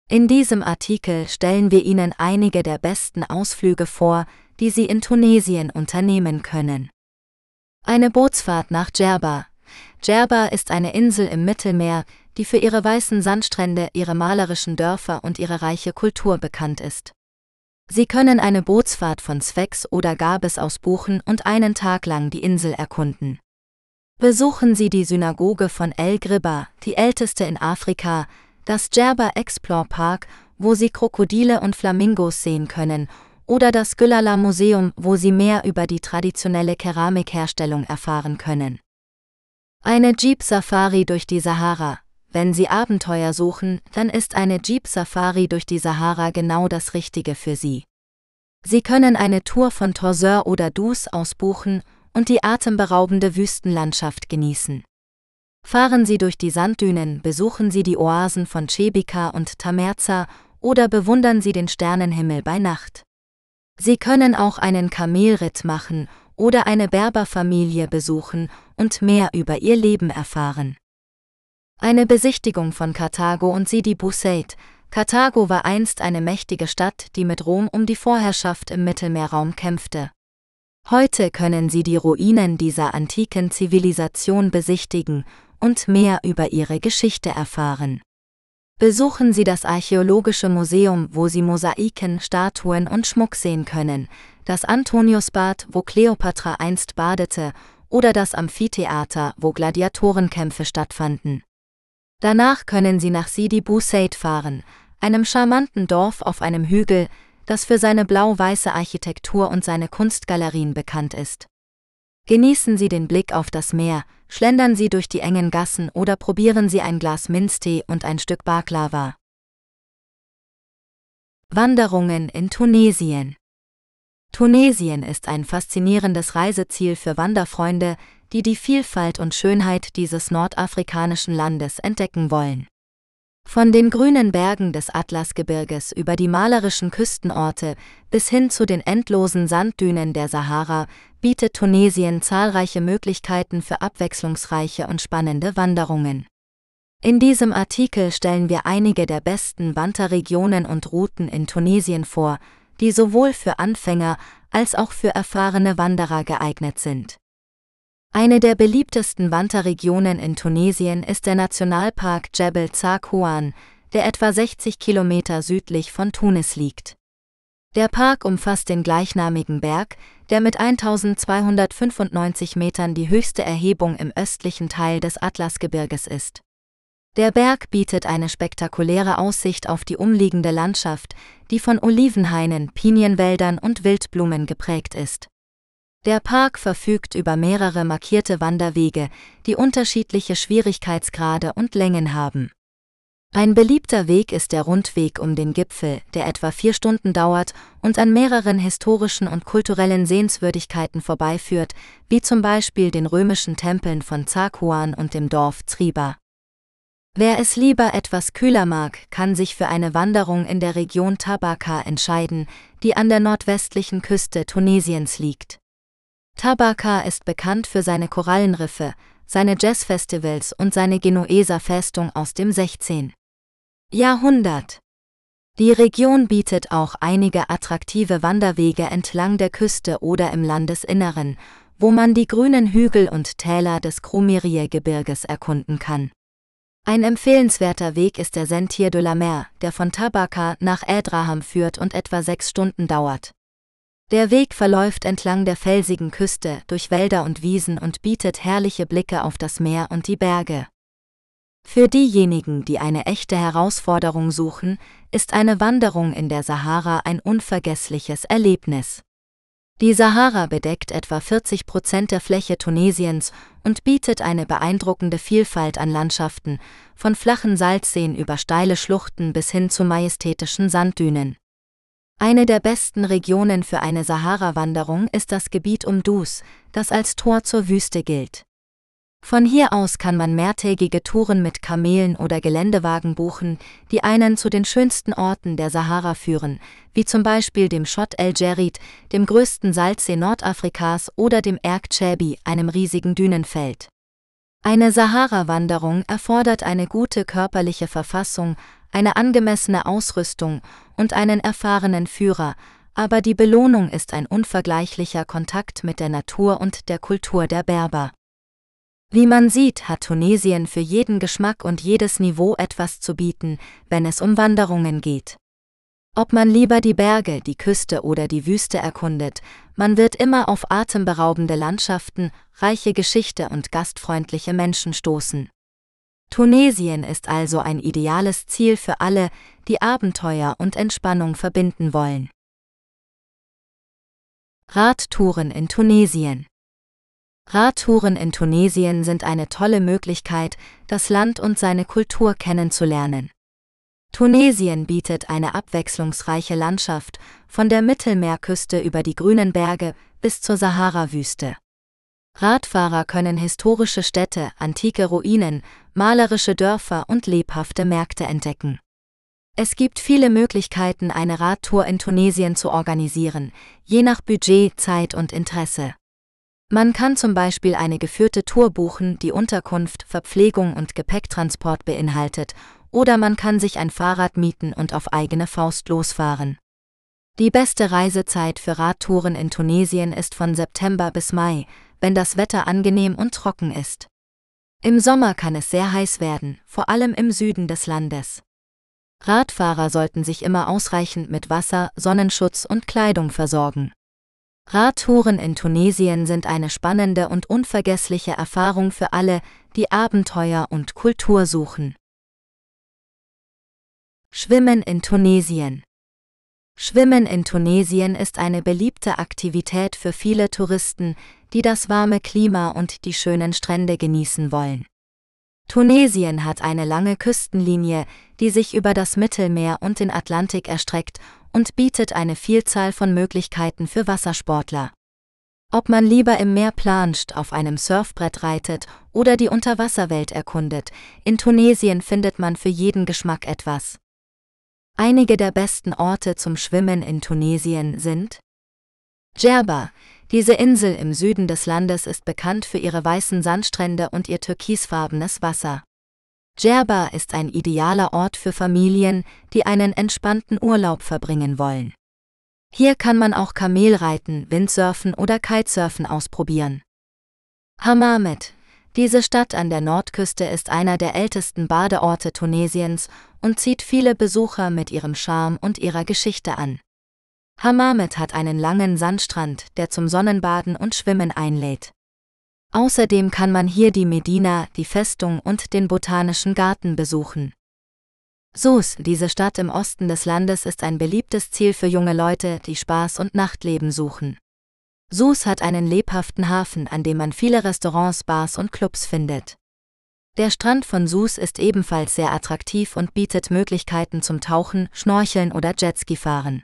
In diesem Artikel stellen wir Ihnen einige der besten Ausflüge vor, die Sie in Tunesien unternehmen können. Eine Bootsfahrt nach Djerba. Djerba ist eine Insel im Mittelmeer, die für ihre weißen Sandstrände, ihre malerischen Dörfer und ihre reiche Kultur bekannt ist. Sie können eine Bootsfahrt von Sfax oder Gabes aus buchen und einen Tag lang die Insel erkunden. Besuchen Sie die Synagoge von El Griba, die älteste in Afrika, das Djerba Explore Park, wo Sie Krokodile und Flamingos sehen können, oder das Gülala Museum, wo Sie mehr über die traditionelle Keramikherstellung erfahren können. Eine Jeep Safari durch die Sahara, wenn Sie Abenteuer suchen, dann ist eine Jeep-Safari durch die Sahara genau das Richtige für Sie. Sie können eine Tour von Torseur oder Dus ausbuchen und die atemberaubende Wüstenlandschaft genießen. Fahren Sie durch die Sanddünen, besuchen Sie die Oasen von Chebika und Tamerza oder bewundern Sie den Sternenhimmel bei Nacht. Sie können auch einen Kamelritt machen oder eine Berberfamilie besuchen und mehr über ihr Leben erfahren. Eine Besichtigung von Karthago und Sidi Bouzid. Karthago war einst eine mächtige Stadt, die mit Rom um die Vorherrschaft im Mittelmeerraum kämpfte. Heute können Sie die Ruinen dieser antiken Zivilisation besichtigen und mehr über ihre Geschichte erfahren. Besuchen Sie das Archäologische Museum, wo Sie Mosaiken, Statuen und Schmuck sehen können, das Antoniusbad, wo Kleopatra einst badete, oder das Amphitheater, wo Gladiatorenkämpfe stattfanden. Danach können Sie nach Sidi Bou Said fahren, einem charmanten Dorf auf einem Hügel, das für seine blau-weiße Architektur und seine Kunstgalerien bekannt ist. Genießen Sie den Blick auf das Meer, schlendern Sie durch die engen Gassen oder probieren Sie ein Glas Minztee und ein Stück Baklava. Wanderungen in Tunesien Tunesien ist ein faszinierendes Reiseziel für Wanderfreunde, die die Vielfalt und Schönheit dieses nordafrikanischen Landes entdecken wollen. Von den grünen Bergen des Atlasgebirges über die malerischen Küstenorte bis hin zu den endlosen Sanddünen der Sahara bietet Tunesien zahlreiche Möglichkeiten für abwechslungsreiche und spannende Wanderungen. In diesem Artikel stellen wir einige der besten Wanderregionen und Routen in Tunesien vor, die sowohl für Anfänger als auch für erfahrene Wanderer geeignet sind. Eine der beliebtesten Wanderregionen in Tunesien ist der Nationalpark Jebel Zarqouan, der etwa 60 Kilometer südlich von Tunis liegt. Der Park umfasst den gleichnamigen Berg, der mit 1295 Metern die höchste Erhebung im östlichen Teil des Atlasgebirges ist. Der Berg bietet eine spektakuläre Aussicht auf die umliegende Landschaft, die von Olivenhainen, Pinienwäldern und Wildblumen geprägt ist. Der Park verfügt über mehrere markierte Wanderwege, die unterschiedliche Schwierigkeitsgrade und Längen haben. Ein beliebter Weg ist der Rundweg um den Gipfel, der etwa vier Stunden dauert und an mehreren historischen und kulturellen Sehenswürdigkeiten vorbeiführt, wie zum Beispiel den römischen Tempeln von Zakuan und dem Dorf Zriba. Wer es lieber etwas kühler mag, kann sich für eine Wanderung in der Region Tabaka entscheiden, die an der nordwestlichen Küste Tunesiens liegt. Tabaka ist bekannt für seine Korallenriffe, seine Jazzfestivals und seine Genueser Festung aus dem 16. Jahrhundert. Die Region bietet auch einige attraktive Wanderwege entlang der Küste oder im Landesinneren, wo man die grünen Hügel und Täler des Krumirie-Gebirges erkunden kann. Ein empfehlenswerter Weg ist der Sentier de la Mer, der von Tabaka nach Ädraham führt und etwa sechs Stunden dauert. Der Weg verläuft entlang der felsigen Küste, durch Wälder und Wiesen und bietet herrliche Blicke auf das Meer und die Berge. Für diejenigen, die eine echte Herausforderung suchen, ist eine Wanderung in der Sahara ein unvergessliches Erlebnis. Die Sahara bedeckt etwa 40 Prozent der Fläche Tunesiens und bietet eine beeindruckende Vielfalt an Landschaften, von flachen Salzseen über steile Schluchten bis hin zu majestätischen Sanddünen. Eine der besten Regionen für eine Sahara-Wanderung ist das Gebiet um Dus, das als Tor zur Wüste gilt. Von hier aus kann man mehrtägige Touren mit Kamelen oder Geländewagen buchen, die einen zu den schönsten Orten der Sahara führen, wie zum Beispiel dem Schott El Djerid, dem größten Salzsee Nordafrikas oder dem Erg Chabi, einem riesigen Dünenfeld. Eine Sahara-Wanderung erfordert eine gute körperliche Verfassung, eine angemessene Ausrüstung und einen erfahrenen Führer, aber die Belohnung ist ein unvergleichlicher Kontakt mit der Natur und der Kultur der Berber. Wie man sieht, hat Tunesien für jeden Geschmack und jedes Niveau etwas zu bieten, wenn es um Wanderungen geht. Ob man lieber die Berge, die Küste oder die Wüste erkundet, man wird immer auf atemberaubende Landschaften, reiche Geschichte und gastfreundliche Menschen stoßen. Tunesien ist also ein ideales Ziel für alle, die Abenteuer und Entspannung verbinden wollen. Radtouren in Tunesien Radtouren in Tunesien sind eine tolle Möglichkeit, das Land und seine Kultur kennenzulernen. Tunesien bietet eine abwechslungsreiche Landschaft, von der Mittelmeerküste über die grünen Berge bis zur Sahara-Wüste. Radfahrer können historische Städte, antike Ruinen, malerische Dörfer und lebhafte Märkte entdecken. Es gibt viele Möglichkeiten, eine Radtour in Tunesien zu organisieren, je nach Budget, Zeit und Interesse. Man kann zum Beispiel eine geführte Tour buchen, die Unterkunft, Verpflegung und Gepäcktransport beinhaltet, oder man kann sich ein Fahrrad mieten und auf eigene Faust losfahren. Die beste Reisezeit für Radtouren in Tunesien ist von September bis Mai, wenn das Wetter angenehm und trocken ist. Im Sommer kann es sehr heiß werden, vor allem im Süden des Landes. Radfahrer sollten sich immer ausreichend mit Wasser, Sonnenschutz und Kleidung versorgen. Radtouren in Tunesien sind eine spannende und unvergessliche Erfahrung für alle, die Abenteuer und Kultur suchen. Schwimmen in Tunesien Schwimmen in Tunesien ist eine beliebte Aktivität für viele Touristen, die das warme Klima und die schönen Strände genießen wollen. Tunesien hat eine lange Küstenlinie, die sich über das Mittelmeer und den Atlantik erstreckt und bietet eine Vielzahl von Möglichkeiten für Wassersportler. Ob man lieber im Meer planscht, auf einem Surfbrett reitet oder die Unterwasserwelt erkundet, in Tunesien findet man für jeden Geschmack etwas. Einige der besten Orte zum Schwimmen in Tunesien sind Djerba. Diese Insel im Süden des Landes ist bekannt für ihre weißen Sandstrände und ihr türkisfarbenes Wasser. Djerba ist ein idealer Ort für Familien, die einen entspannten Urlaub verbringen wollen. Hier kann man auch Kamelreiten, Windsurfen oder Kitesurfen ausprobieren. Hammamet. Diese Stadt an der Nordküste ist einer der ältesten Badeorte Tunesiens und zieht viele Besucher mit ihrem Charme und ihrer Geschichte an. Hammamet hat einen langen Sandstrand, der zum Sonnenbaden und Schwimmen einlädt. Außerdem kann man hier die Medina, die Festung und den Botanischen Garten besuchen. Sus, diese Stadt im Osten des Landes, ist ein beliebtes Ziel für junge Leute, die Spaß und Nachtleben suchen. Sus hat einen lebhaften Hafen, an dem man viele Restaurants, Bars und Clubs findet. Der Strand von Sus ist ebenfalls sehr attraktiv und bietet Möglichkeiten zum Tauchen, Schnorcheln oder Jetski-Fahren.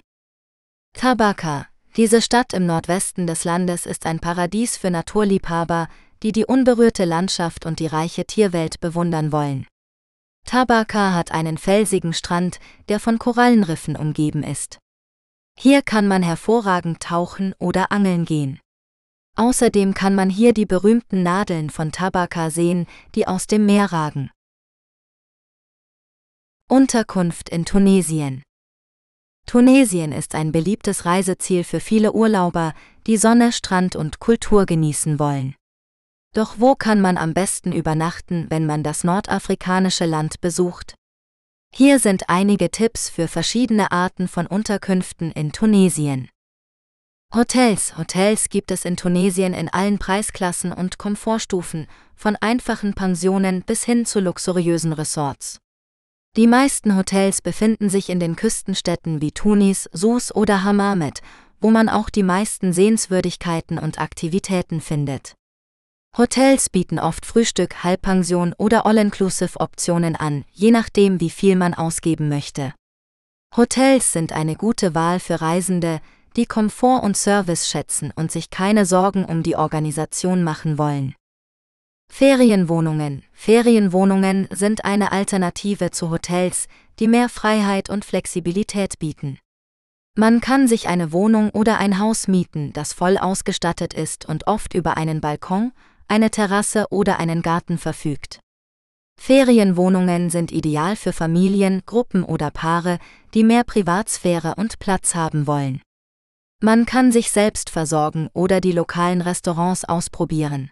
Tabaka, diese Stadt im Nordwesten des Landes ist ein Paradies für Naturliebhaber, die die unberührte Landschaft und die reiche Tierwelt bewundern wollen. Tabaka hat einen felsigen Strand, der von Korallenriffen umgeben ist. Hier kann man hervorragend tauchen oder angeln gehen. Außerdem kann man hier die berühmten Nadeln von Tabaka sehen, die aus dem Meer ragen. Unterkunft in Tunesien Tunesien ist ein beliebtes Reiseziel für viele Urlauber, die Sonne, Strand und Kultur genießen wollen. Doch wo kann man am besten übernachten, wenn man das nordafrikanische Land besucht? Hier sind einige Tipps für verschiedene Arten von Unterkünften in Tunesien. Hotels. Hotels gibt es in Tunesien in allen Preisklassen und Komfortstufen, von einfachen Pensionen bis hin zu luxuriösen Resorts. Die meisten Hotels befinden sich in den Küstenstädten wie Tunis, Sus oder Hammamet, wo man auch die meisten Sehenswürdigkeiten und Aktivitäten findet. Hotels bieten oft Frühstück, Halbpension oder All-Inclusive-Optionen an, je nachdem, wie viel man ausgeben möchte. Hotels sind eine gute Wahl für Reisende, die Komfort und Service schätzen und sich keine Sorgen um die Organisation machen wollen. Ferienwohnungen. Ferienwohnungen sind eine Alternative zu Hotels, die mehr Freiheit und Flexibilität bieten. Man kann sich eine Wohnung oder ein Haus mieten, das voll ausgestattet ist und oft über einen Balkon, eine Terrasse oder einen Garten verfügt. Ferienwohnungen sind ideal für Familien, Gruppen oder Paare, die mehr Privatsphäre und Platz haben wollen. Man kann sich selbst versorgen oder die lokalen Restaurants ausprobieren.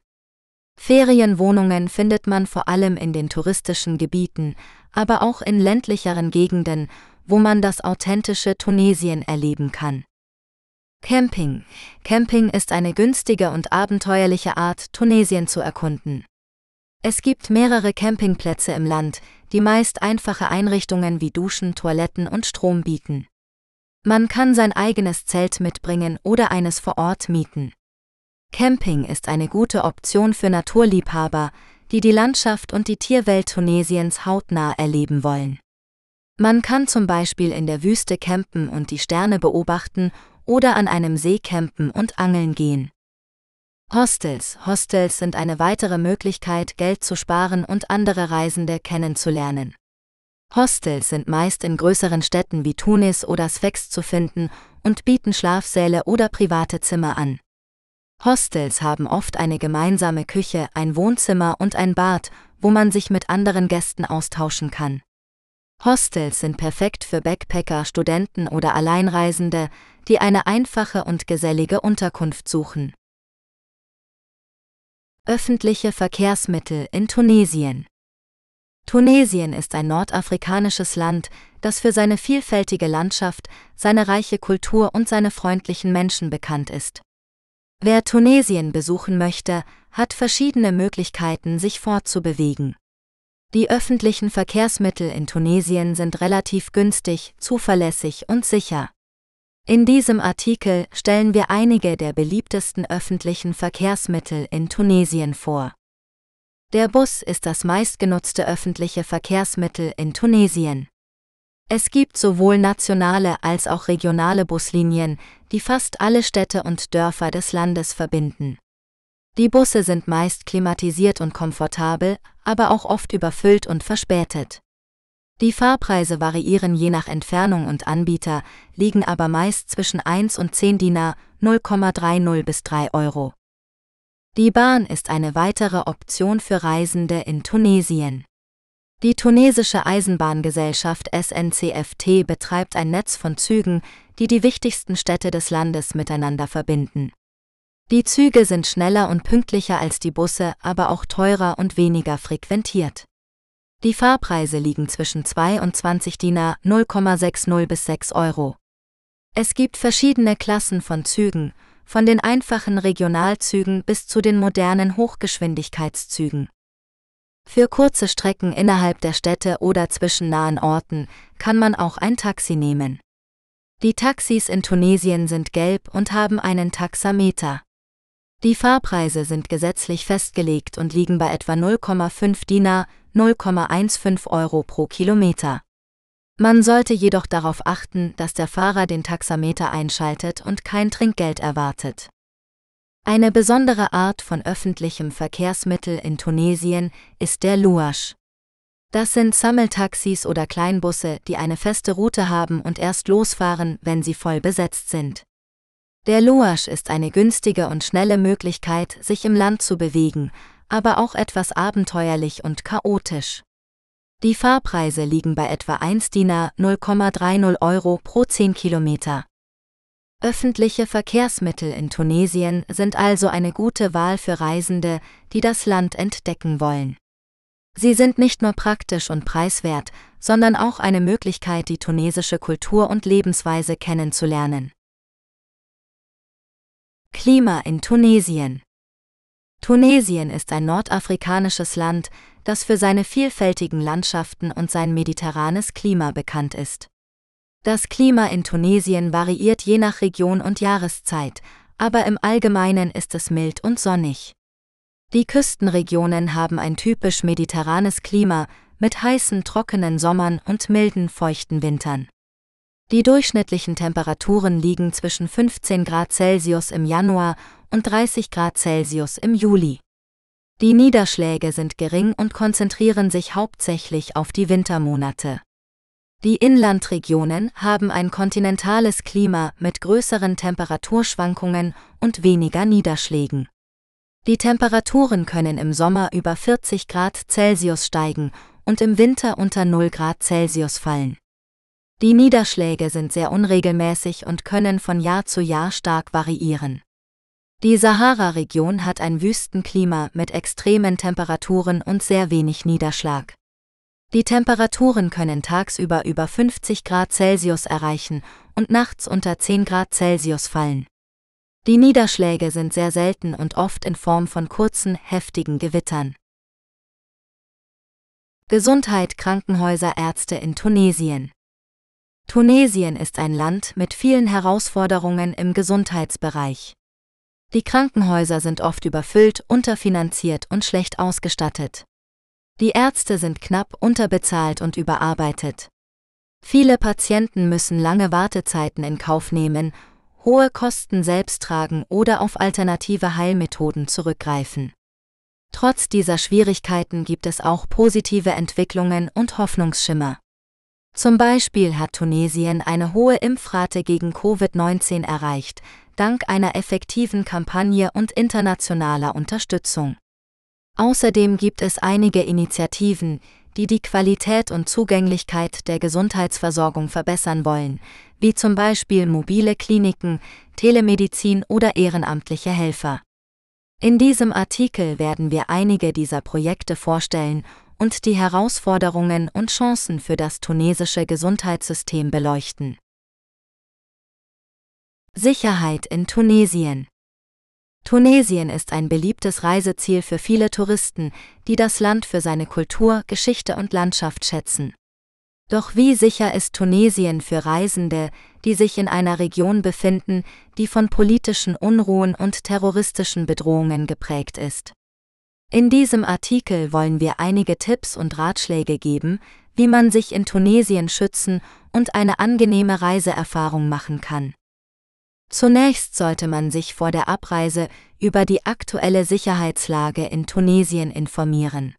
Ferienwohnungen findet man vor allem in den touristischen Gebieten, aber auch in ländlicheren Gegenden, wo man das authentische Tunesien erleben kann. Camping. Camping ist eine günstige und abenteuerliche Art, Tunesien zu erkunden. Es gibt mehrere Campingplätze im Land, die meist einfache Einrichtungen wie Duschen, Toiletten und Strom bieten. Man kann sein eigenes Zelt mitbringen oder eines vor Ort mieten. Camping ist eine gute Option für Naturliebhaber, die die Landschaft und die Tierwelt Tunesiens hautnah erleben wollen. Man kann zum Beispiel in der Wüste campen und die Sterne beobachten oder an einem See campen und angeln gehen. Hostels. Hostels sind eine weitere Möglichkeit, Geld zu sparen und andere Reisende kennenzulernen. Hostels sind meist in größeren Städten wie Tunis oder Sfax zu finden und bieten Schlafsäle oder private Zimmer an. Hostels haben oft eine gemeinsame Küche, ein Wohnzimmer und ein Bad, wo man sich mit anderen Gästen austauschen kann. Hostels sind perfekt für Backpacker, Studenten oder Alleinreisende, die eine einfache und gesellige Unterkunft suchen. Öffentliche Verkehrsmittel in Tunesien Tunesien ist ein nordafrikanisches Land, das für seine vielfältige Landschaft, seine reiche Kultur und seine freundlichen Menschen bekannt ist. Wer Tunesien besuchen möchte, hat verschiedene Möglichkeiten, sich fortzubewegen. Die öffentlichen Verkehrsmittel in Tunesien sind relativ günstig, zuverlässig und sicher. In diesem Artikel stellen wir einige der beliebtesten öffentlichen Verkehrsmittel in Tunesien vor. Der Bus ist das meistgenutzte öffentliche Verkehrsmittel in Tunesien. Es gibt sowohl nationale als auch regionale Buslinien, die fast alle Städte und Dörfer des Landes verbinden. Die Busse sind meist klimatisiert und komfortabel, aber auch oft überfüllt und verspätet. Die Fahrpreise variieren je nach Entfernung und Anbieter, liegen aber meist zwischen 1 und 10 Dinar, 0,30 bis 3 Euro. Die Bahn ist eine weitere Option für Reisende in Tunesien. Die tunesische Eisenbahngesellschaft SNCFT betreibt ein Netz von Zügen, die die wichtigsten Städte des Landes miteinander verbinden. Die Züge sind schneller und pünktlicher als die Busse, aber auch teurer und weniger frequentiert. Die Fahrpreise liegen zwischen 22 Dinar 0,60 bis 6 Euro. Es gibt verschiedene Klassen von Zügen, von den einfachen Regionalzügen bis zu den modernen Hochgeschwindigkeitszügen. Für kurze Strecken innerhalb der Städte oder zwischen nahen Orten kann man auch ein Taxi nehmen. Die Taxis in Tunesien sind gelb und haben einen Taxameter. Die Fahrpreise sind gesetzlich festgelegt und liegen bei etwa 0,5 Dinar, 0,15 Euro pro Kilometer. Man sollte jedoch darauf achten, dass der Fahrer den Taxameter einschaltet und kein Trinkgeld erwartet. Eine besondere Art von öffentlichem Verkehrsmittel in Tunesien ist der Luasch. Das sind Sammeltaxis oder Kleinbusse, die eine feste Route haben und erst losfahren, wenn sie voll besetzt sind. Der Luasch ist eine günstige und schnelle Möglichkeit, sich im Land zu bewegen, aber auch etwas abenteuerlich und chaotisch. Die Fahrpreise liegen bei etwa 1 Dinar 0,30 Euro pro 10 Kilometer. Öffentliche Verkehrsmittel in Tunesien sind also eine gute Wahl für Reisende, die das Land entdecken wollen. Sie sind nicht nur praktisch und preiswert, sondern auch eine Möglichkeit, die tunesische Kultur und Lebensweise kennenzulernen. Klima in Tunesien Tunesien ist ein nordafrikanisches Land, das für seine vielfältigen Landschaften und sein mediterranes Klima bekannt ist. Das Klima in Tunesien variiert je nach Region und Jahreszeit, aber im Allgemeinen ist es mild und sonnig. Die Küstenregionen haben ein typisch mediterranes Klima mit heißen, trockenen Sommern und milden, feuchten Wintern. Die durchschnittlichen Temperaturen liegen zwischen 15 Grad Celsius im Januar und 30 Grad Celsius im Juli. Die Niederschläge sind gering und konzentrieren sich hauptsächlich auf die Wintermonate. Die Inlandregionen haben ein kontinentales Klima mit größeren Temperaturschwankungen und weniger Niederschlägen. Die Temperaturen können im Sommer über 40 Grad Celsius steigen und im Winter unter 0 Grad Celsius fallen. Die Niederschläge sind sehr unregelmäßig und können von Jahr zu Jahr stark variieren. Die Sahara-Region hat ein Wüstenklima mit extremen Temperaturen und sehr wenig Niederschlag. Die Temperaturen können tagsüber über 50 Grad Celsius erreichen und nachts unter 10 Grad Celsius fallen. Die Niederschläge sind sehr selten und oft in Form von kurzen, heftigen Gewittern. Gesundheit Krankenhäuser Ärzte in Tunesien Tunesien ist ein Land mit vielen Herausforderungen im Gesundheitsbereich. Die Krankenhäuser sind oft überfüllt, unterfinanziert und schlecht ausgestattet. Die Ärzte sind knapp, unterbezahlt und überarbeitet. Viele Patienten müssen lange Wartezeiten in Kauf nehmen, hohe Kosten selbst tragen oder auf alternative Heilmethoden zurückgreifen. Trotz dieser Schwierigkeiten gibt es auch positive Entwicklungen und Hoffnungsschimmer. Zum Beispiel hat Tunesien eine hohe Impfrate gegen Covid-19 erreicht, dank einer effektiven Kampagne und internationaler Unterstützung. Außerdem gibt es einige Initiativen, die die Qualität und Zugänglichkeit der Gesundheitsversorgung verbessern wollen, wie zum Beispiel mobile Kliniken, Telemedizin oder ehrenamtliche Helfer. In diesem Artikel werden wir einige dieser Projekte vorstellen und die Herausforderungen und Chancen für das tunesische Gesundheitssystem beleuchten. Sicherheit in Tunesien Tunesien ist ein beliebtes Reiseziel für viele Touristen, die das Land für seine Kultur, Geschichte und Landschaft schätzen. Doch wie sicher ist Tunesien für Reisende, die sich in einer Region befinden, die von politischen Unruhen und terroristischen Bedrohungen geprägt ist? In diesem Artikel wollen wir einige Tipps und Ratschläge geben, wie man sich in Tunesien schützen und eine angenehme Reiseerfahrung machen kann. Zunächst sollte man sich vor der Abreise über die aktuelle Sicherheitslage in Tunesien informieren.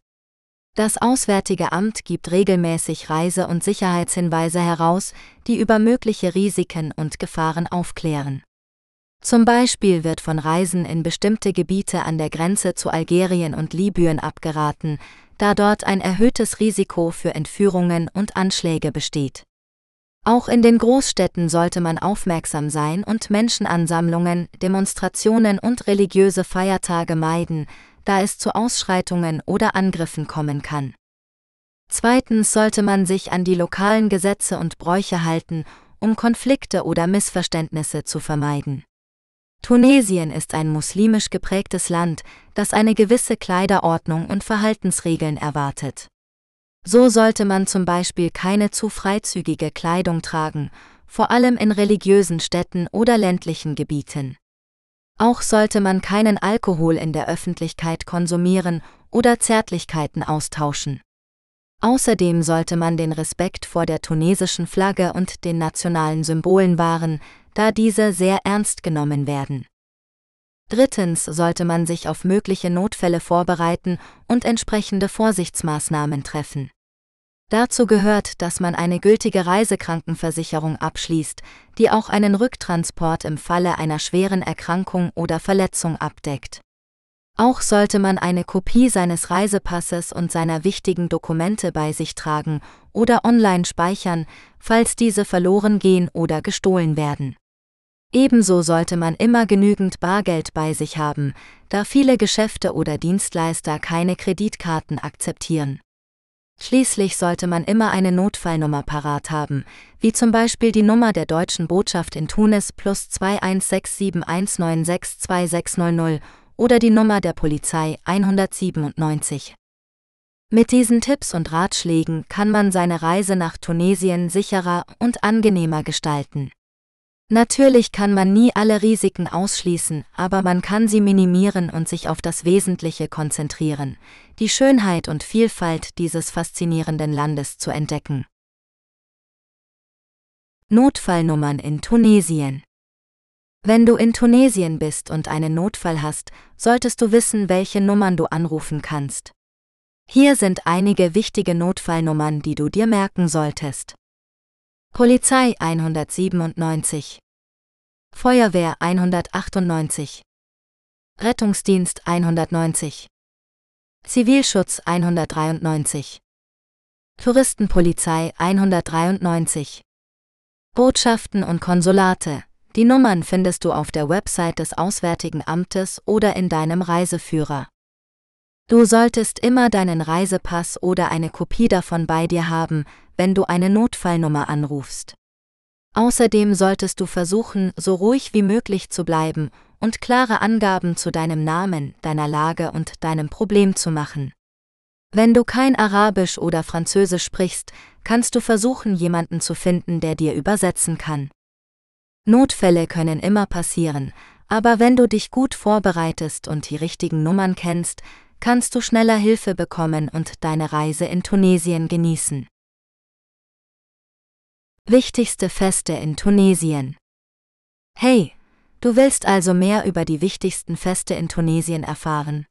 Das Auswärtige Amt gibt regelmäßig Reise- und Sicherheitshinweise heraus, die über mögliche Risiken und Gefahren aufklären. Zum Beispiel wird von Reisen in bestimmte Gebiete an der Grenze zu Algerien und Libyen abgeraten, da dort ein erhöhtes Risiko für Entführungen und Anschläge besteht. Auch in den Großstädten sollte man aufmerksam sein und Menschenansammlungen, Demonstrationen und religiöse Feiertage meiden, da es zu Ausschreitungen oder Angriffen kommen kann. Zweitens sollte man sich an die lokalen Gesetze und Bräuche halten, um Konflikte oder Missverständnisse zu vermeiden. Tunesien ist ein muslimisch geprägtes Land, das eine gewisse Kleiderordnung und Verhaltensregeln erwartet. So sollte man zum Beispiel keine zu freizügige Kleidung tragen, vor allem in religiösen Städten oder ländlichen Gebieten. Auch sollte man keinen Alkohol in der Öffentlichkeit konsumieren oder Zärtlichkeiten austauschen. Außerdem sollte man den Respekt vor der tunesischen Flagge und den nationalen Symbolen wahren, da diese sehr ernst genommen werden. Drittens sollte man sich auf mögliche Notfälle vorbereiten und entsprechende Vorsichtsmaßnahmen treffen. Dazu gehört, dass man eine gültige Reisekrankenversicherung abschließt, die auch einen Rücktransport im Falle einer schweren Erkrankung oder Verletzung abdeckt. Auch sollte man eine Kopie seines Reisepasses und seiner wichtigen Dokumente bei sich tragen oder online speichern, falls diese verloren gehen oder gestohlen werden. Ebenso sollte man immer genügend Bargeld bei sich haben, da viele Geschäfte oder Dienstleister keine Kreditkarten akzeptieren. Schließlich sollte man immer eine Notfallnummer parat haben, wie zum Beispiel die Nummer der deutschen Botschaft in Tunis plus 21671962600 oder die Nummer der Polizei 197. Mit diesen Tipps und Ratschlägen kann man seine Reise nach Tunesien sicherer und angenehmer gestalten. Natürlich kann man nie alle Risiken ausschließen, aber man kann sie minimieren und sich auf das Wesentliche konzentrieren, die Schönheit und Vielfalt dieses faszinierenden Landes zu entdecken. Notfallnummern in Tunesien Wenn du in Tunesien bist und einen Notfall hast, solltest du wissen, welche Nummern du anrufen kannst. Hier sind einige wichtige Notfallnummern, die du dir merken solltest. Polizei 197 Feuerwehr 198 Rettungsdienst 190 Zivilschutz 193 Touristenpolizei 193 Botschaften und Konsulate. Die Nummern findest du auf der Website des Auswärtigen Amtes oder in deinem Reiseführer. Du solltest immer deinen Reisepass oder eine Kopie davon bei dir haben, wenn du eine Notfallnummer anrufst. Außerdem solltest du versuchen, so ruhig wie möglich zu bleiben und klare Angaben zu deinem Namen, deiner Lage und deinem Problem zu machen. Wenn du kein Arabisch oder Französisch sprichst, kannst du versuchen, jemanden zu finden, der dir übersetzen kann. Notfälle können immer passieren, aber wenn du dich gut vorbereitest und die richtigen Nummern kennst, kannst du schneller Hilfe bekommen und deine Reise in Tunesien genießen. Wichtigste Feste in Tunesien. Hey, du willst also mehr über die wichtigsten Feste in Tunesien erfahren?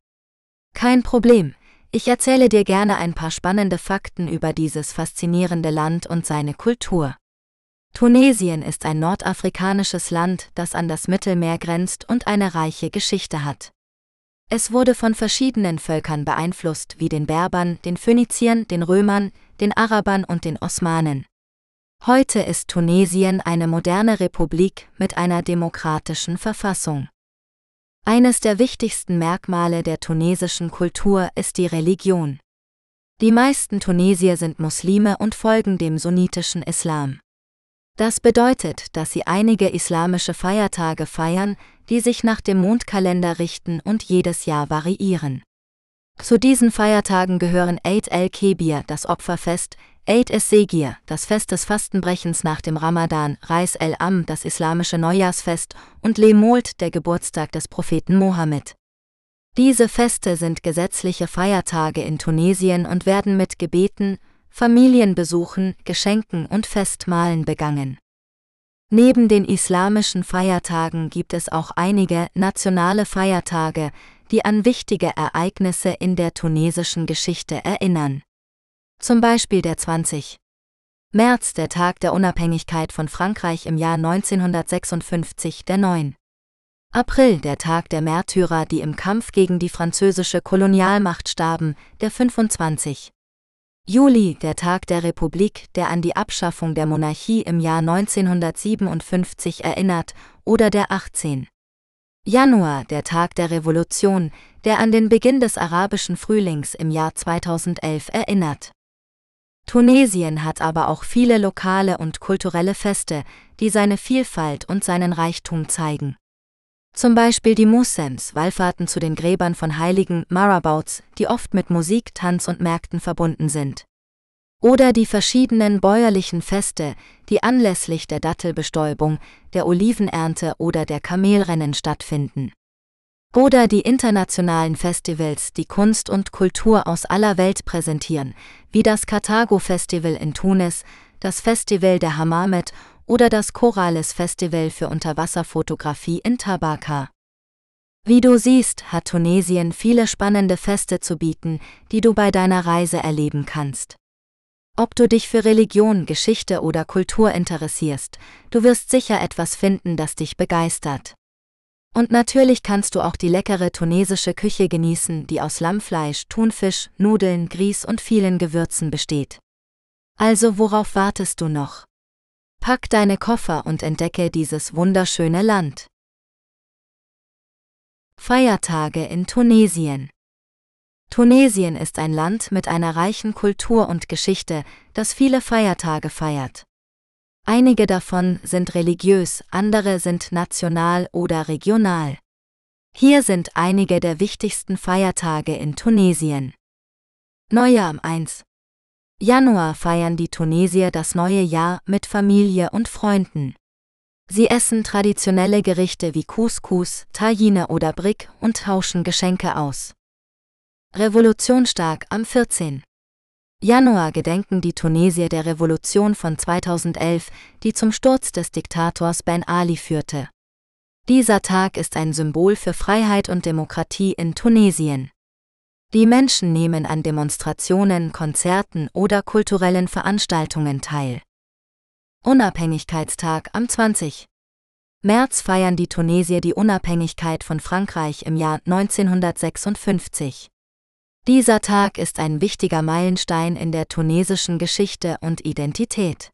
Kein Problem, ich erzähle dir gerne ein paar spannende Fakten über dieses faszinierende Land und seine Kultur. Tunesien ist ein nordafrikanisches Land, das an das Mittelmeer grenzt und eine reiche Geschichte hat. Es wurde von verschiedenen Völkern beeinflusst, wie den Berbern, den Phöniziern, den Römern, den Arabern und den Osmanen. Heute ist Tunesien eine moderne Republik mit einer demokratischen Verfassung. Eines der wichtigsten Merkmale der tunesischen Kultur ist die Religion. Die meisten Tunesier sind Muslime und folgen dem sunnitischen Islam. Das bedeutet, dass sie einige islamische Feiertage feiern, die sich nach dem Mondkalender richten und jedes Jahr variieren. Zu diesen Feiertagen gehören Eid el-Kebir, das Opferfest, Eid es-Segir, das Fest des Fastenbrechens nach dem Ramadan, Reis el-Am, das islamische Neujahrsfest und Lemold, der Geburtstag des Propheten Mohammed. Diese Feste sind gesetzliche Feiertage in Tunesien und werden mit Gebeten, Familienbesuchen, Geschenken und Festmahlen begangen. Neben den islamischen Feiertagen gibt es auch einige nationale Feiertage, die an wichtige Ereignisse in der tunesischen Geschichte erinnern. Zum Beispiel der 20. März, der Tag der Unabhängigkeit von Frankreich im Jahr 1956, der 9. April, der Tag der Märtyrer, die im Kampf gegen die französische Kolonialmacht starben, der 25. Juli, der Tag der Republik, der an die Abschaffung der Monarchie im Jahr 1957 erinnert, oder der 18. Januar, der Tag der Revolution, der an den Beginn des arabischen Frühlings im Jahr 2011 erinnert. Tunesien hat aber auch viele lokale und kulturelle Feste, die seine Vielfalt und seinen Reichtum zeigen. Zum Beispiel die Musems, Wallfahrten zu den Gräbern von Heiligen Marabouts, die oft mit Musik, Tanz und Märkten verbunden sind. Oder die verschiedenen bäuerlichen Feste, die anlässlich der Dattelbestäubung, der Olivenernte oder der Kamelrennen stattfinden. Oder die internationalen Festivals, die Kunst und Kultur aus aller Welt präsentieren, wie das Karthago Festival in Tunis, das Festival der Hammamet oder das Corales Festival für Unterwasserfotografie in Tabaka. Wie du siehst, hat Tunesien viele spannende Feste zu bieten, die du bei deiner Reise erleben kannst. Ob du dich für Religion, Geschichte oder Kultur interessierst, du wirst sicher etwas finden, das dich begeistert. Und natürlich kannst du auch die leckere tunesische Küche genießen, die aus Lammfleisch, Thunfisch, Nudeln, Grieß und vielen Gewürzen besteht. Also worauf wartest du noch? Pack deine Koffer und entdecke dieses wunderschöne Land. Feiertage in Tunesien Tunesien ist ein Land mit einer reichen Kultur und Geschichte, das viele Feiertage feiert. Einige davon sind religiös, andere sind national oder regional. Hier sind einige der wichtigsten Feiertage in Tunesien. Neujahr am 1. Januar feiern die Tunesier das neue Jahr mit Familie und Freunden. Sie essen traditionelle Gerichte wie Couscous, Tajine oder Brick und tauschen Geschenke aus. Revolutionstag am 14. Januar gedenken die Tunesier der Revolution von 2011, die zum Sturz des Diktators Ben Ali führte. Dieser Tag ist ein Symbol für Freiheit und Demokratie in Tunesien. Die Menschen nehmen an Demonstrationen, Konzerten oder kulturellen Veranstaltungen teil. Unabhängigkeitstag am 20. März feiern die Tunesier die Unabhängigkeit von Frankreich im Jahr 1956. Dieser Tag ist ein wichtiger Meilenstein in der tunesischen Geschichte und Identität.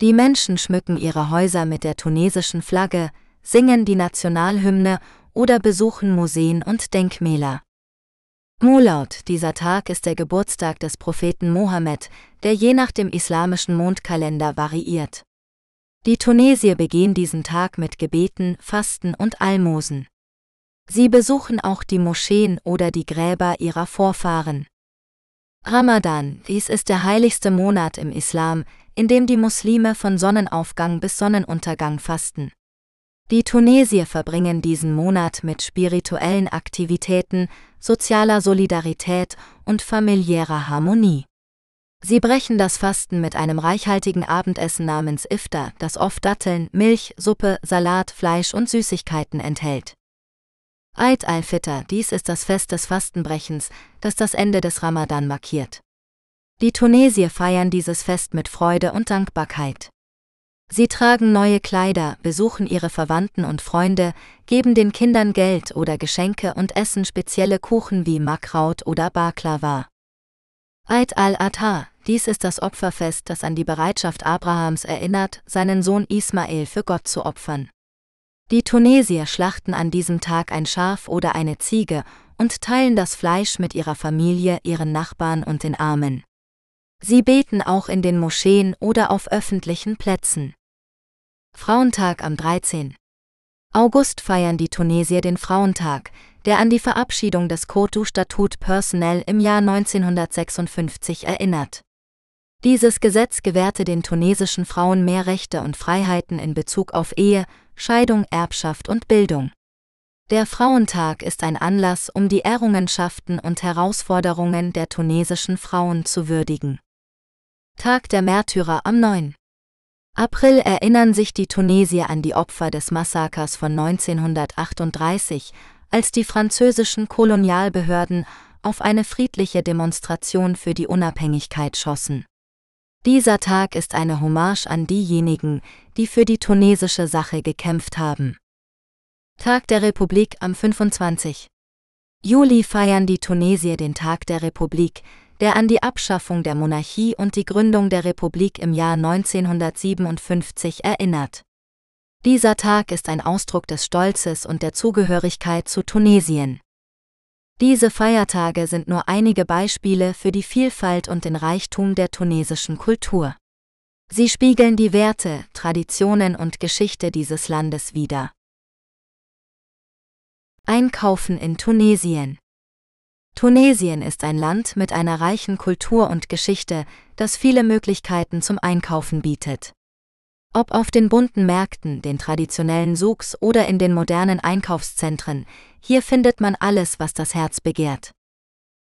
Die Menschen schmücken ihre Häuser mit der tunesischen Flagge, singen die Nationalhymne oder besuchen Museen und Denkmäler. Mulaud, dieser Tag ist der Geburtstag des Propheten Mohammed, der je nach dem islamischen Mondkalender variiert. Die Tunesier begehen diesen Tag mit Gebeten, Fasten und Almosen. Sie besuchen auch die Moscheen oder die Gräber ihrer Vorfahren. Ramadan, dies ist der heiligste Monat im Islam, in dem die Muslime von Sonnenaufgang bis Sonnenuntergang fasten. Die Tunesier verbringen diesen Monat mit spirituellen Aktivitäten, sozialer Solidarität und familiärer Harmonie. Sie brechen das Fasten mit einem reichhaltigen Abendessen namens Iftar, das oft Datteln, Milch, Suppe, Salat, Fleisch und Süßigkeiten enthält. Eid al-Fitr, dies ist das Fest des Fastenbrechens, das das Ende des Ramadan markiert. Die Tunesier feiern dieses Fest mit Freude und Dankbarkeit. Sie tragen neue Kleider, besuchen ihre Verwandten und Freunde, geben den Kindern Geld oder Geschenke und essen spezielle Kuchen wie Makraut oder Baklava. Eid al-Adha, dies ist das Opferfest, das an die Bereitschaft Abrahams erinnert, seinen Sohn Ismael für Gott zu opfern. Die Tunesier schlachten an diesem Tag ein Schaf oder eine Ziege und teilen das Fleisch mit ihrer Familie, ihren Nachbarn und den Armen. Sie beten auch in den Moscheen oder auf öffentlichen Plätzen. Frauentag am 13. August feiern die Tunesier den Frauentag, der an die Verabschiedung des Kotu-Statut Personnel im Jahr 1956 erinnert. Dieses Gesetz gewährte den tunesischen Frauen mehr Rechte und Freiheiten in Bezug auf Ehe, Scheidung, Erbschaft und Bildung. Der Frauentag ist ein Anlass, um die Errungenschaften und Herausforderungen der tunesischen Frauen zu würdigen. Tag der Märtyrer am 9. April erinnern sich die Tunesier an die Opfer des Massakers von 1938, als die französischen Kolonialbehörden auf eine friedliche Demonstration für die Unabhängigkeit schossen. Dieser Tag ist eine Hommage an diejenigen, die für die tunesische Sache gekämpft haben. Tag der Republik am 25. Juli feiern die Tunesier den Tag der Republik, der an die Abschaffung der Monarchie und die Gründung der Republik im Jahr 1957 erinnert. Dieser Tag ist ein Ausdruck des Stolzes und der Zugehörigkeit zu Tunesien. Diese Feiertage sind nur einige Beispiele für die Vielfalt und den Reichtum der tunesischen Kultur. Sie spiegeln die Werte, Traditionen und Geschichte dieses Landes wider. Einkaufen in Tunesien Tunesien ist ein Land mit einer reichen Kultur und Geschichte, das viele Möglichkeiten zum Einkaufen bietet. Ob auf den bunten Märkten, den traditionellen Souks oder in den modernen Einkaufszentren, hier findet man alles, was das Herz begehrt.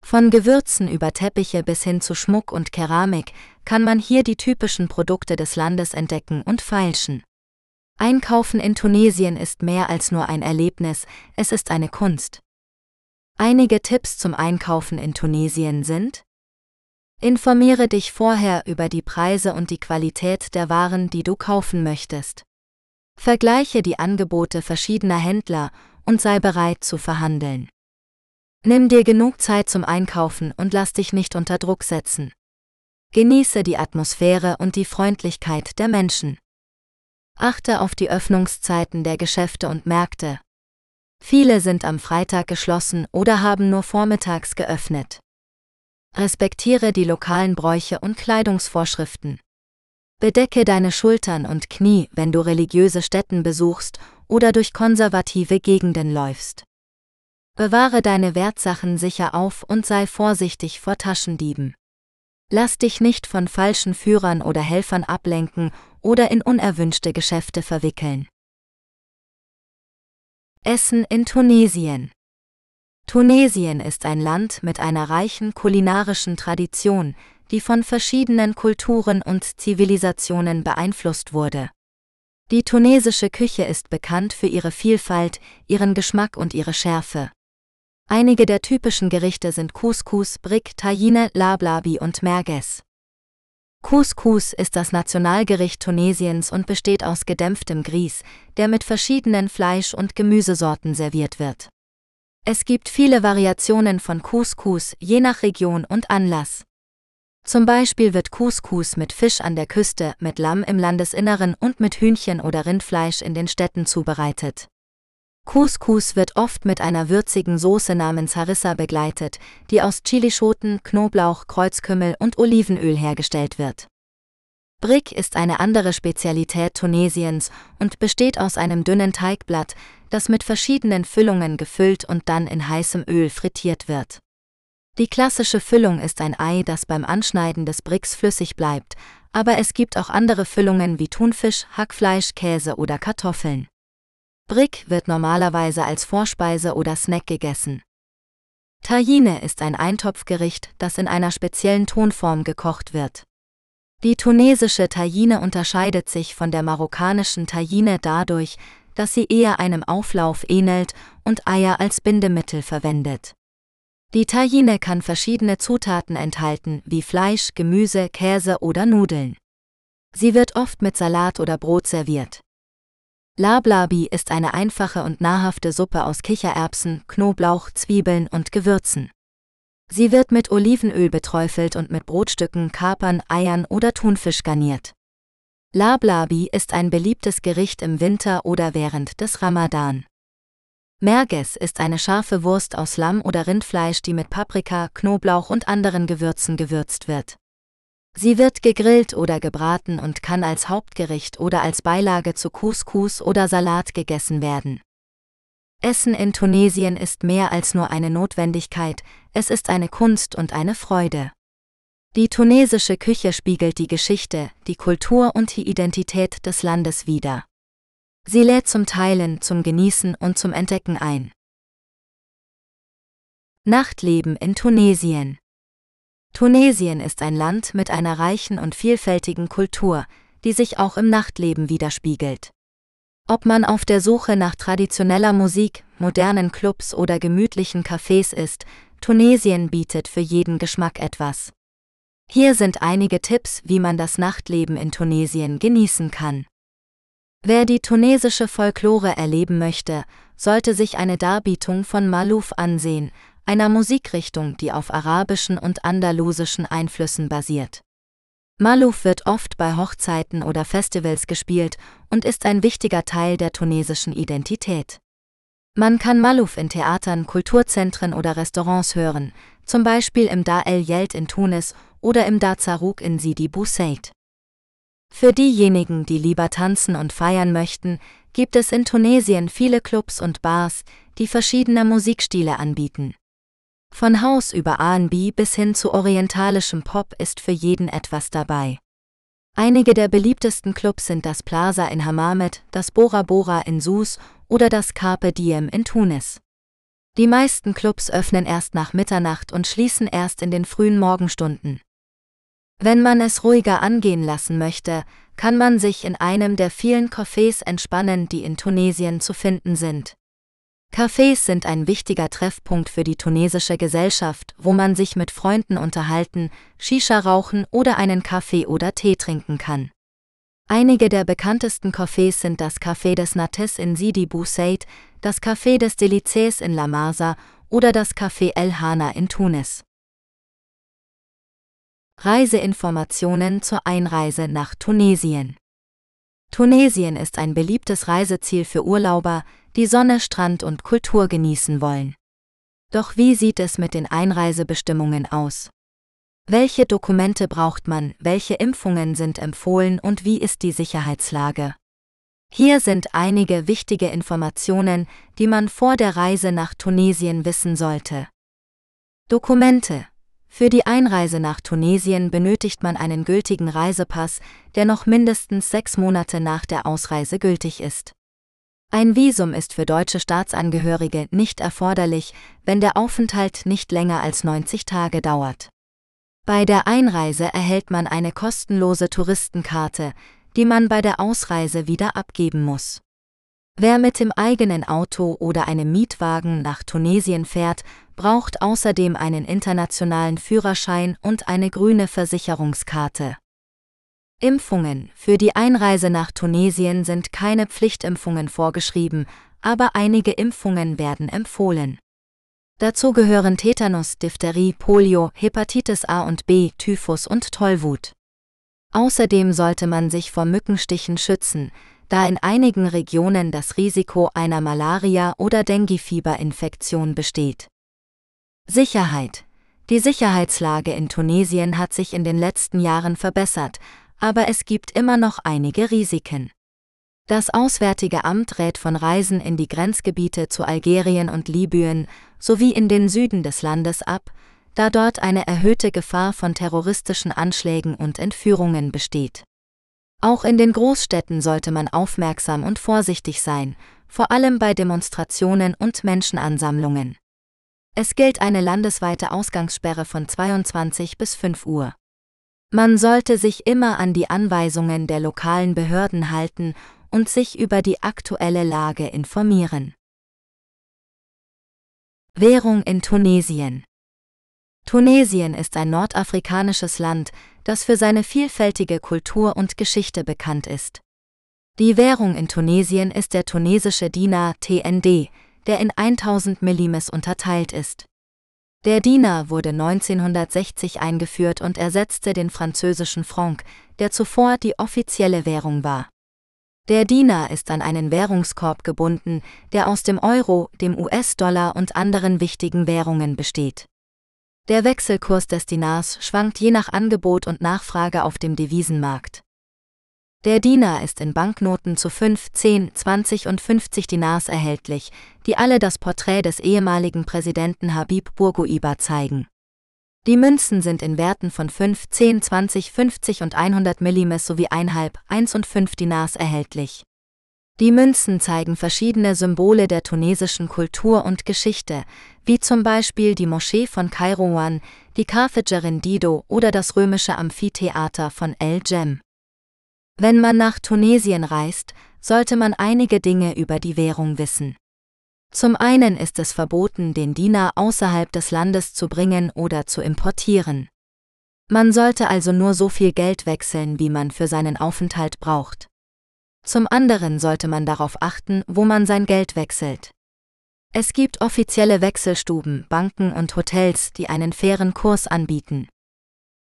Von Gewürzen über Teppiche bis hin zu Schmuck und Keramik kann man hier die typischen Produkte des Landes entdecken und feilschen. Einkaufen in Tunesien ist mehr als nur ein Erlebnis, es ist eine Kunst. Einige Tipps zum Einkaufen in Tunesien sind Informiere dich vorher über die Preise und die Qualität der Waren, die du kaufen möchtest. Vergleiche die Angebote verschiedener Händler und sei bereit zu verhandeln. Nimm dir genug Zeit zum Einkaufen und lass dich nicht unter Druck setzen. Genieße die Atmosphäre und die Freundlichkeit der Menschen. Achte auf die Öffnungszeiten der Geschäfte und Märkte. Viele sind am Freitag geschlossen oder haben nur vormittags geöffnet. Respektiere die lokalen Bräuche und Kleidungsvorschriften. Bedecke deine Schultern und Knie, wenn du religiöse Stätten besuchst oder durch konservative Gegenden läufst. Bewahre deine Wertsachen sicher auf und sei vorsichtig vor Taschendieben. Lass dich nicht von falschen Führern oder Helfern ablenken oder in unerwünschte Geschäfte verwickeln. Essen in Tunesien Tunesien ist ein Land mit einer reichen kulinarischen Tradition, die von verschiedenen Kulturen und Zivilisationen beeinflusst wurde. Die tunesische Küche ist bekannt für ihre Vielfalt, ihren Geschmack und ihre Schärfe. Einige der typischen Gerichte sind Couscous, Brick, Tagine, Lablabi und Merguez. Couscous ist das Nationalgericht Tunesiens und besteht aus gedämpftem Grieß, der mit verschiedenen Fleisch- und Gemüsesorten serviert wird. Es gibt viele Variationen von Couscous, je nach Region und Anlass. Zum Beispiel wird Couscous mit Fisch an der Küste, mit Lamm im Landesinneren und mit Hühnchen oder Rindfleisch in den Städten zubereitet. Couscous wird oft mit einer würzigen Soße namens Harissa begleitet, die aus Chilischoten, Knoblauch, Kreuzkümmel und Olivenöl hergestellt wird. Brick ist eine andere Spezialität Tunesiens und besteht aus einem dünnen Teigblatt, das mit verschiedenen Füllungen gefüllt und dann in heißem Öl frittiert wird. Die klassische Füllung ist ein Ei, das beim Anschneiden des Bricks flüssig bleibt, aber es gibt auch andere Füllungen wie Thunfisch, Hackfleisch, Käse oder Kartoffeln. Brick wird normalerweise als Vorspeise oder Snack gegessen. Tajine ist ein Eintopfgericht, das in einer speziellen Tonform gekocht wird. Die tunesische Tajine unterscheidet sich von der marokkanischen Tajine dadurch, dass sie eher einem Auflauf ähnelt und Eier als Bindemittel verwendet. Die Tajine kann verschiedene Zutaten enthalten, wie Fleisch, Gemüse, Käse oder Nudeln. Sie wird oft mit Salat oder Brot serviert. Lablabi ist eine einfache und nahrhafte Suppe aus Kichererbsen, Knoblauch, Zwiebeln und Gewürzen. Sie wird mit Olivenöl beträufelt und mit Brotstücken, Kapern, Eiern oder Thunfisch garniert. Lablabi ist ein beliebtes Gericht im Winter oder während des Ramadan. Merges ist eine scharfe Wurst aus Lamm oder Rindfleisch, die mit Paprika, Knoblauch und anderen Gewürzen gewürzt wird. Sie wird gegrillt oder gebraten und kann als Hauptgericht oder als Beilage zu Couscous oder Salat gegessen werden. Essen in Tunesien ist mehr als nur eine Notwendigkeit, es ist eine Kunst und eine Freude. Die tunesische Küche spiegelt die Geschichte, die Kultur und die Identität des Landes wider. Sie lädt zum Teilen, zum Genießen und zum Entdecken ein. Nachtleben in Tunesien Tunesien ist ein Land mit einer reichen und vielfältigen Kultur, die sich auch im Nachtleben widerspiegelt. Ob man auf der Suche nach traditioneller Musik, modernen Clubs oder gemütlichen Cafés ist, Tunesien bietet für jeden Geschmack etwas. Hier sind einige Tipps, wie man das Nachtleben in Tunesien genießen kann. Wer die tunesische Folklore erleben möchte, sollte sich eine Darbietung von Malouf ansehen, einer Musikrichtung, die auf arabischen und andalusischen Einflüssen basiert. Malouf wird oft bei Hochzeiten oder Festivals gespielt und ist ein wichtiger Teil der tunesischen Identität. Man kann Malouf in Theatern, Kulturzentren oder Restaurants hören, zum Beispiel im Dar el Yelt in Tunis oder im Dar Zarouk in Sidi Bou Said. Für diejenigen, die lieber tanzen und feiern möchten, gibt es in Tunesien viele Clubs und Bars, die verschiedene Musikstile anbieten. Von Haus über RB bis hin zu orientalischem Pop ist für jeden etwas dabei. Einige der beliebtesten Clubs sind das Plaza in Hammamet, das Bora Bora in Sus oder das Carpe Diem in Tunis. Die meisten Clubs öffnen erst nach Mitternacht und schließen erst in den frühen Morgenstunden. Wenn man es ruhiger angehen lassen möchte, kann man sich in einem der vielen Cafés entspannen, die in Tunesien zu finden sind. Cafés sind ein wichtiger Treffpunkt für die tunesische Gesellschaft, wo man sich mit Freunden unterhalten, Shisha rauchen oder einen Kaffee oder Tee trinken kann. Einige der bekanntesten Cafés sind das Café des Nates in Sidi Bou Said, das Café des Delices in La Marsa oder das Café El Hana in Tunis. Reiseinformationen zur Einreise nach Tunesien. Tunesien ist ein beliebtes Reiseziel für Urlauber, die Sonne, Strand und Kultur genießen wollen. Doch wie sieht es mit den Einreisebestimmungen aus? Welche Dokumente braucht man, welche Impfungen sind empfohlen und wie ist die Sicherheitslage? Hier sind einige wichtige Informationen, die man vor der Reise nach Tunesien wissen sollte. Dokumente für die Einreise nach Tunesien benötigt man einen gültigen Reisepass, der noch mindestens sechs Monate nach der Ausreise gültig ist. Ein Visum ist für deutsche Staatsangehörige nicht erforderlich, wenn der Aufenthalt nicht länger als 90 Tage dauert. Bei der Einreise erhält man eine kostenlose Touristenkarte, die man bei der Ausreise wieder abgeben muss. Wer mit dem eigenen Auto oder einem Mietwagen nach Tunesien fährt, braucht außerdem einen internationalen Führerschein und eine grüne Versicherungskarte. Impfungen Für die Einreise nach Tunesien sind keine Pflichtimpfungen vorgeschrieben, aber einige Impfungen werden empfohlen. Dazu gehören Tetanus, Diphtherie, Polio, Hepatitis A und B, Typhus und Tollwut. Außerdem sollte man sich vor Mückenstichen schützen, da in einigen Regionen das Risiko einer Malaria- oder Dengue-Fieberinfektion besteht. Sicherheit. Die Sicherheitslage in Tunesien hat sich in den letzten Jahren verbessert, aber es gibt immer noch einige Risiken. Das Auswärtige Amt rät von Reisen in die Grenzgebiete zu Algerien und Libyen sowie in den Süden des Landes ab, da dort eine erhöhte Gefahr von terroristischen Anschlägen und Entführungen besteht. Auch in den Großstädten sollte man aufmerksam und vorsichtig sein, vor allem bei Demonstrationen und Menschenansammlungen. Es gilt eine landesweite Ausgangssperre von 22 bis 5 Uhr. Man sollte sich immer an die Anweisungen der lokalen Behörden halten und sich über die aktuelle Lage informieren. Währung in Tunesien Tunesien ist ein nordafrikanisches Land, das für seine vielfältige Kultur und Geschichte bekannt ist. Die Währung in Tunesien ist der tunesische Dinar TND, der in 1000 Millimes unterteilt ist. Der Dinar wurde 1960 eingeführt und ersetzte den französischen Franc, der zuvor die offizielle Währung war. Der Dinar ist an einen Währungskorb gebunden, der aus dem Euro, dem US-Dollar und anderen wichtigen Währungen besteht. Der Wechselkurs des Dinars schwankt je nach Angebot und Nachfrage auf dem Devisenmarkt. Der Dinar ist in Banknoten zu 5, 10, 20 und 50 Dinars erhältlich, die alle das Porträt des ehemaligen Präsidenten Habib Bourguiba zeigen. Die Münzen sind in Werten von 5, 10, 20, 50 und 100 Millimes sowie 1,5, 1 und 5 Dinars erhältlich. Die Münzen zeigen verschiedene Symbole der tunesischen Kultur und Geschichte, wie zum Beispiel die Moschee von Kairouan, die Carthagerin Dido oder das römische Amphitheater von El Jem. Wenn man nach Tunesien reist, sollte man einige Dinge über die Währung wissen. Zum einen ist es verboten, den Diener außerhalb des Landes zu bringen oder zu importieren. Man sollte also nur so viel Geld wechseln, wie man für seinen Aufenthalt braucht. Zum anderen sollte man darauf achten, wo man sein Geld wechselt. Es gibt offizielle Wechselstuben, Banken und Hotels, die einen fairen Kurs anbieten.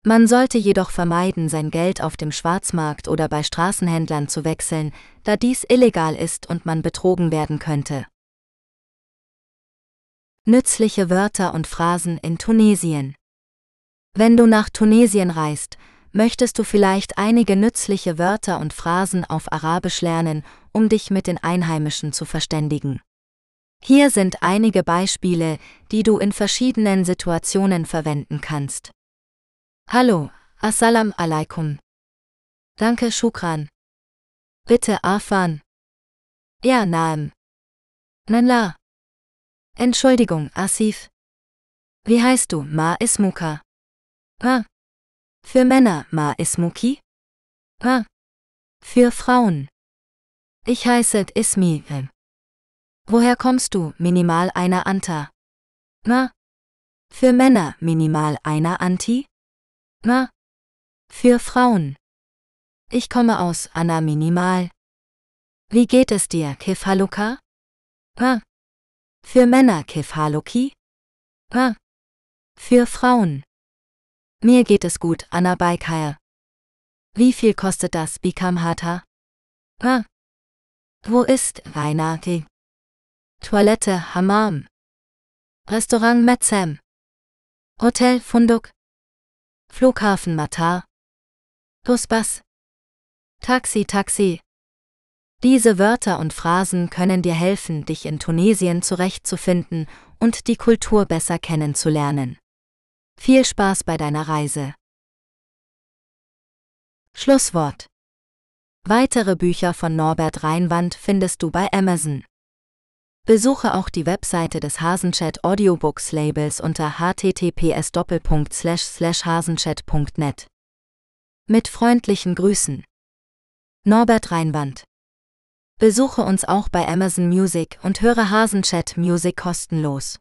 Man sollte jedoch vermeiden, sein Geld auf dem Schwarzmarkt oder bei Straßenhändlern zu wechseln, da dies illegal ist und man betrogen werden könnte. Nützliche Wörter und Phrasen in Tunesien. Wenn du nach Tunesien reist, möchtest du vielleicht einige nützliche Wörter und Phrasen auf Arabisch lernen, um dich mit den Einheimischen zu verständigen. Hier sind einige Beispiele, die du in verschiedenen Situationen verwenden kannst. Hallo, Assalam alaikum. Danke, Shukran. Bitte, Afan. Ja, Naam. Nanla. Entschuldigung, Asif. Wie heißt du, Ma Ismuka? Ma. Für Männer, Ma Ismuki? Ma. Für Frauen. Ich heiße Ismi. Woher kommst du, minimal einer Anta? Ma. Für Männer, minimal einer Anti? Ma. Für Frauen. Ich komme aus Anna Minimal. Wie geht es dir, Kefhaluka? Ma. Für Männer Kefhaluki? Ma. Für Frauen. Mir geht es gut, Anna Baikaya. Wie viel kostet das Bikamhata? Ma. Wo ist Reinati? Toilette Hammam. Restaurant Metzem. Hotel Funduk. Flughafen Matar. Busbus. Taxi Taxi. Diese Wörter und Phrasen können dir helfen, dich in Tunesien zurechtzufinden und die Kultur besser kennenzulernen. Viel Spaß bei deiner Reise. Schlusswort. Weitere Bücher von Norbert Reinwand findest du bei Amazon. Besuche auch die Webseite des Hasenchat Audiobooks Labels unter https hasenchat.net. Mit freundlichen Grüßen. Norbert Reinwand. Besuche uns auch bei Amazon Music und höre Hasenchat Music kostenlos.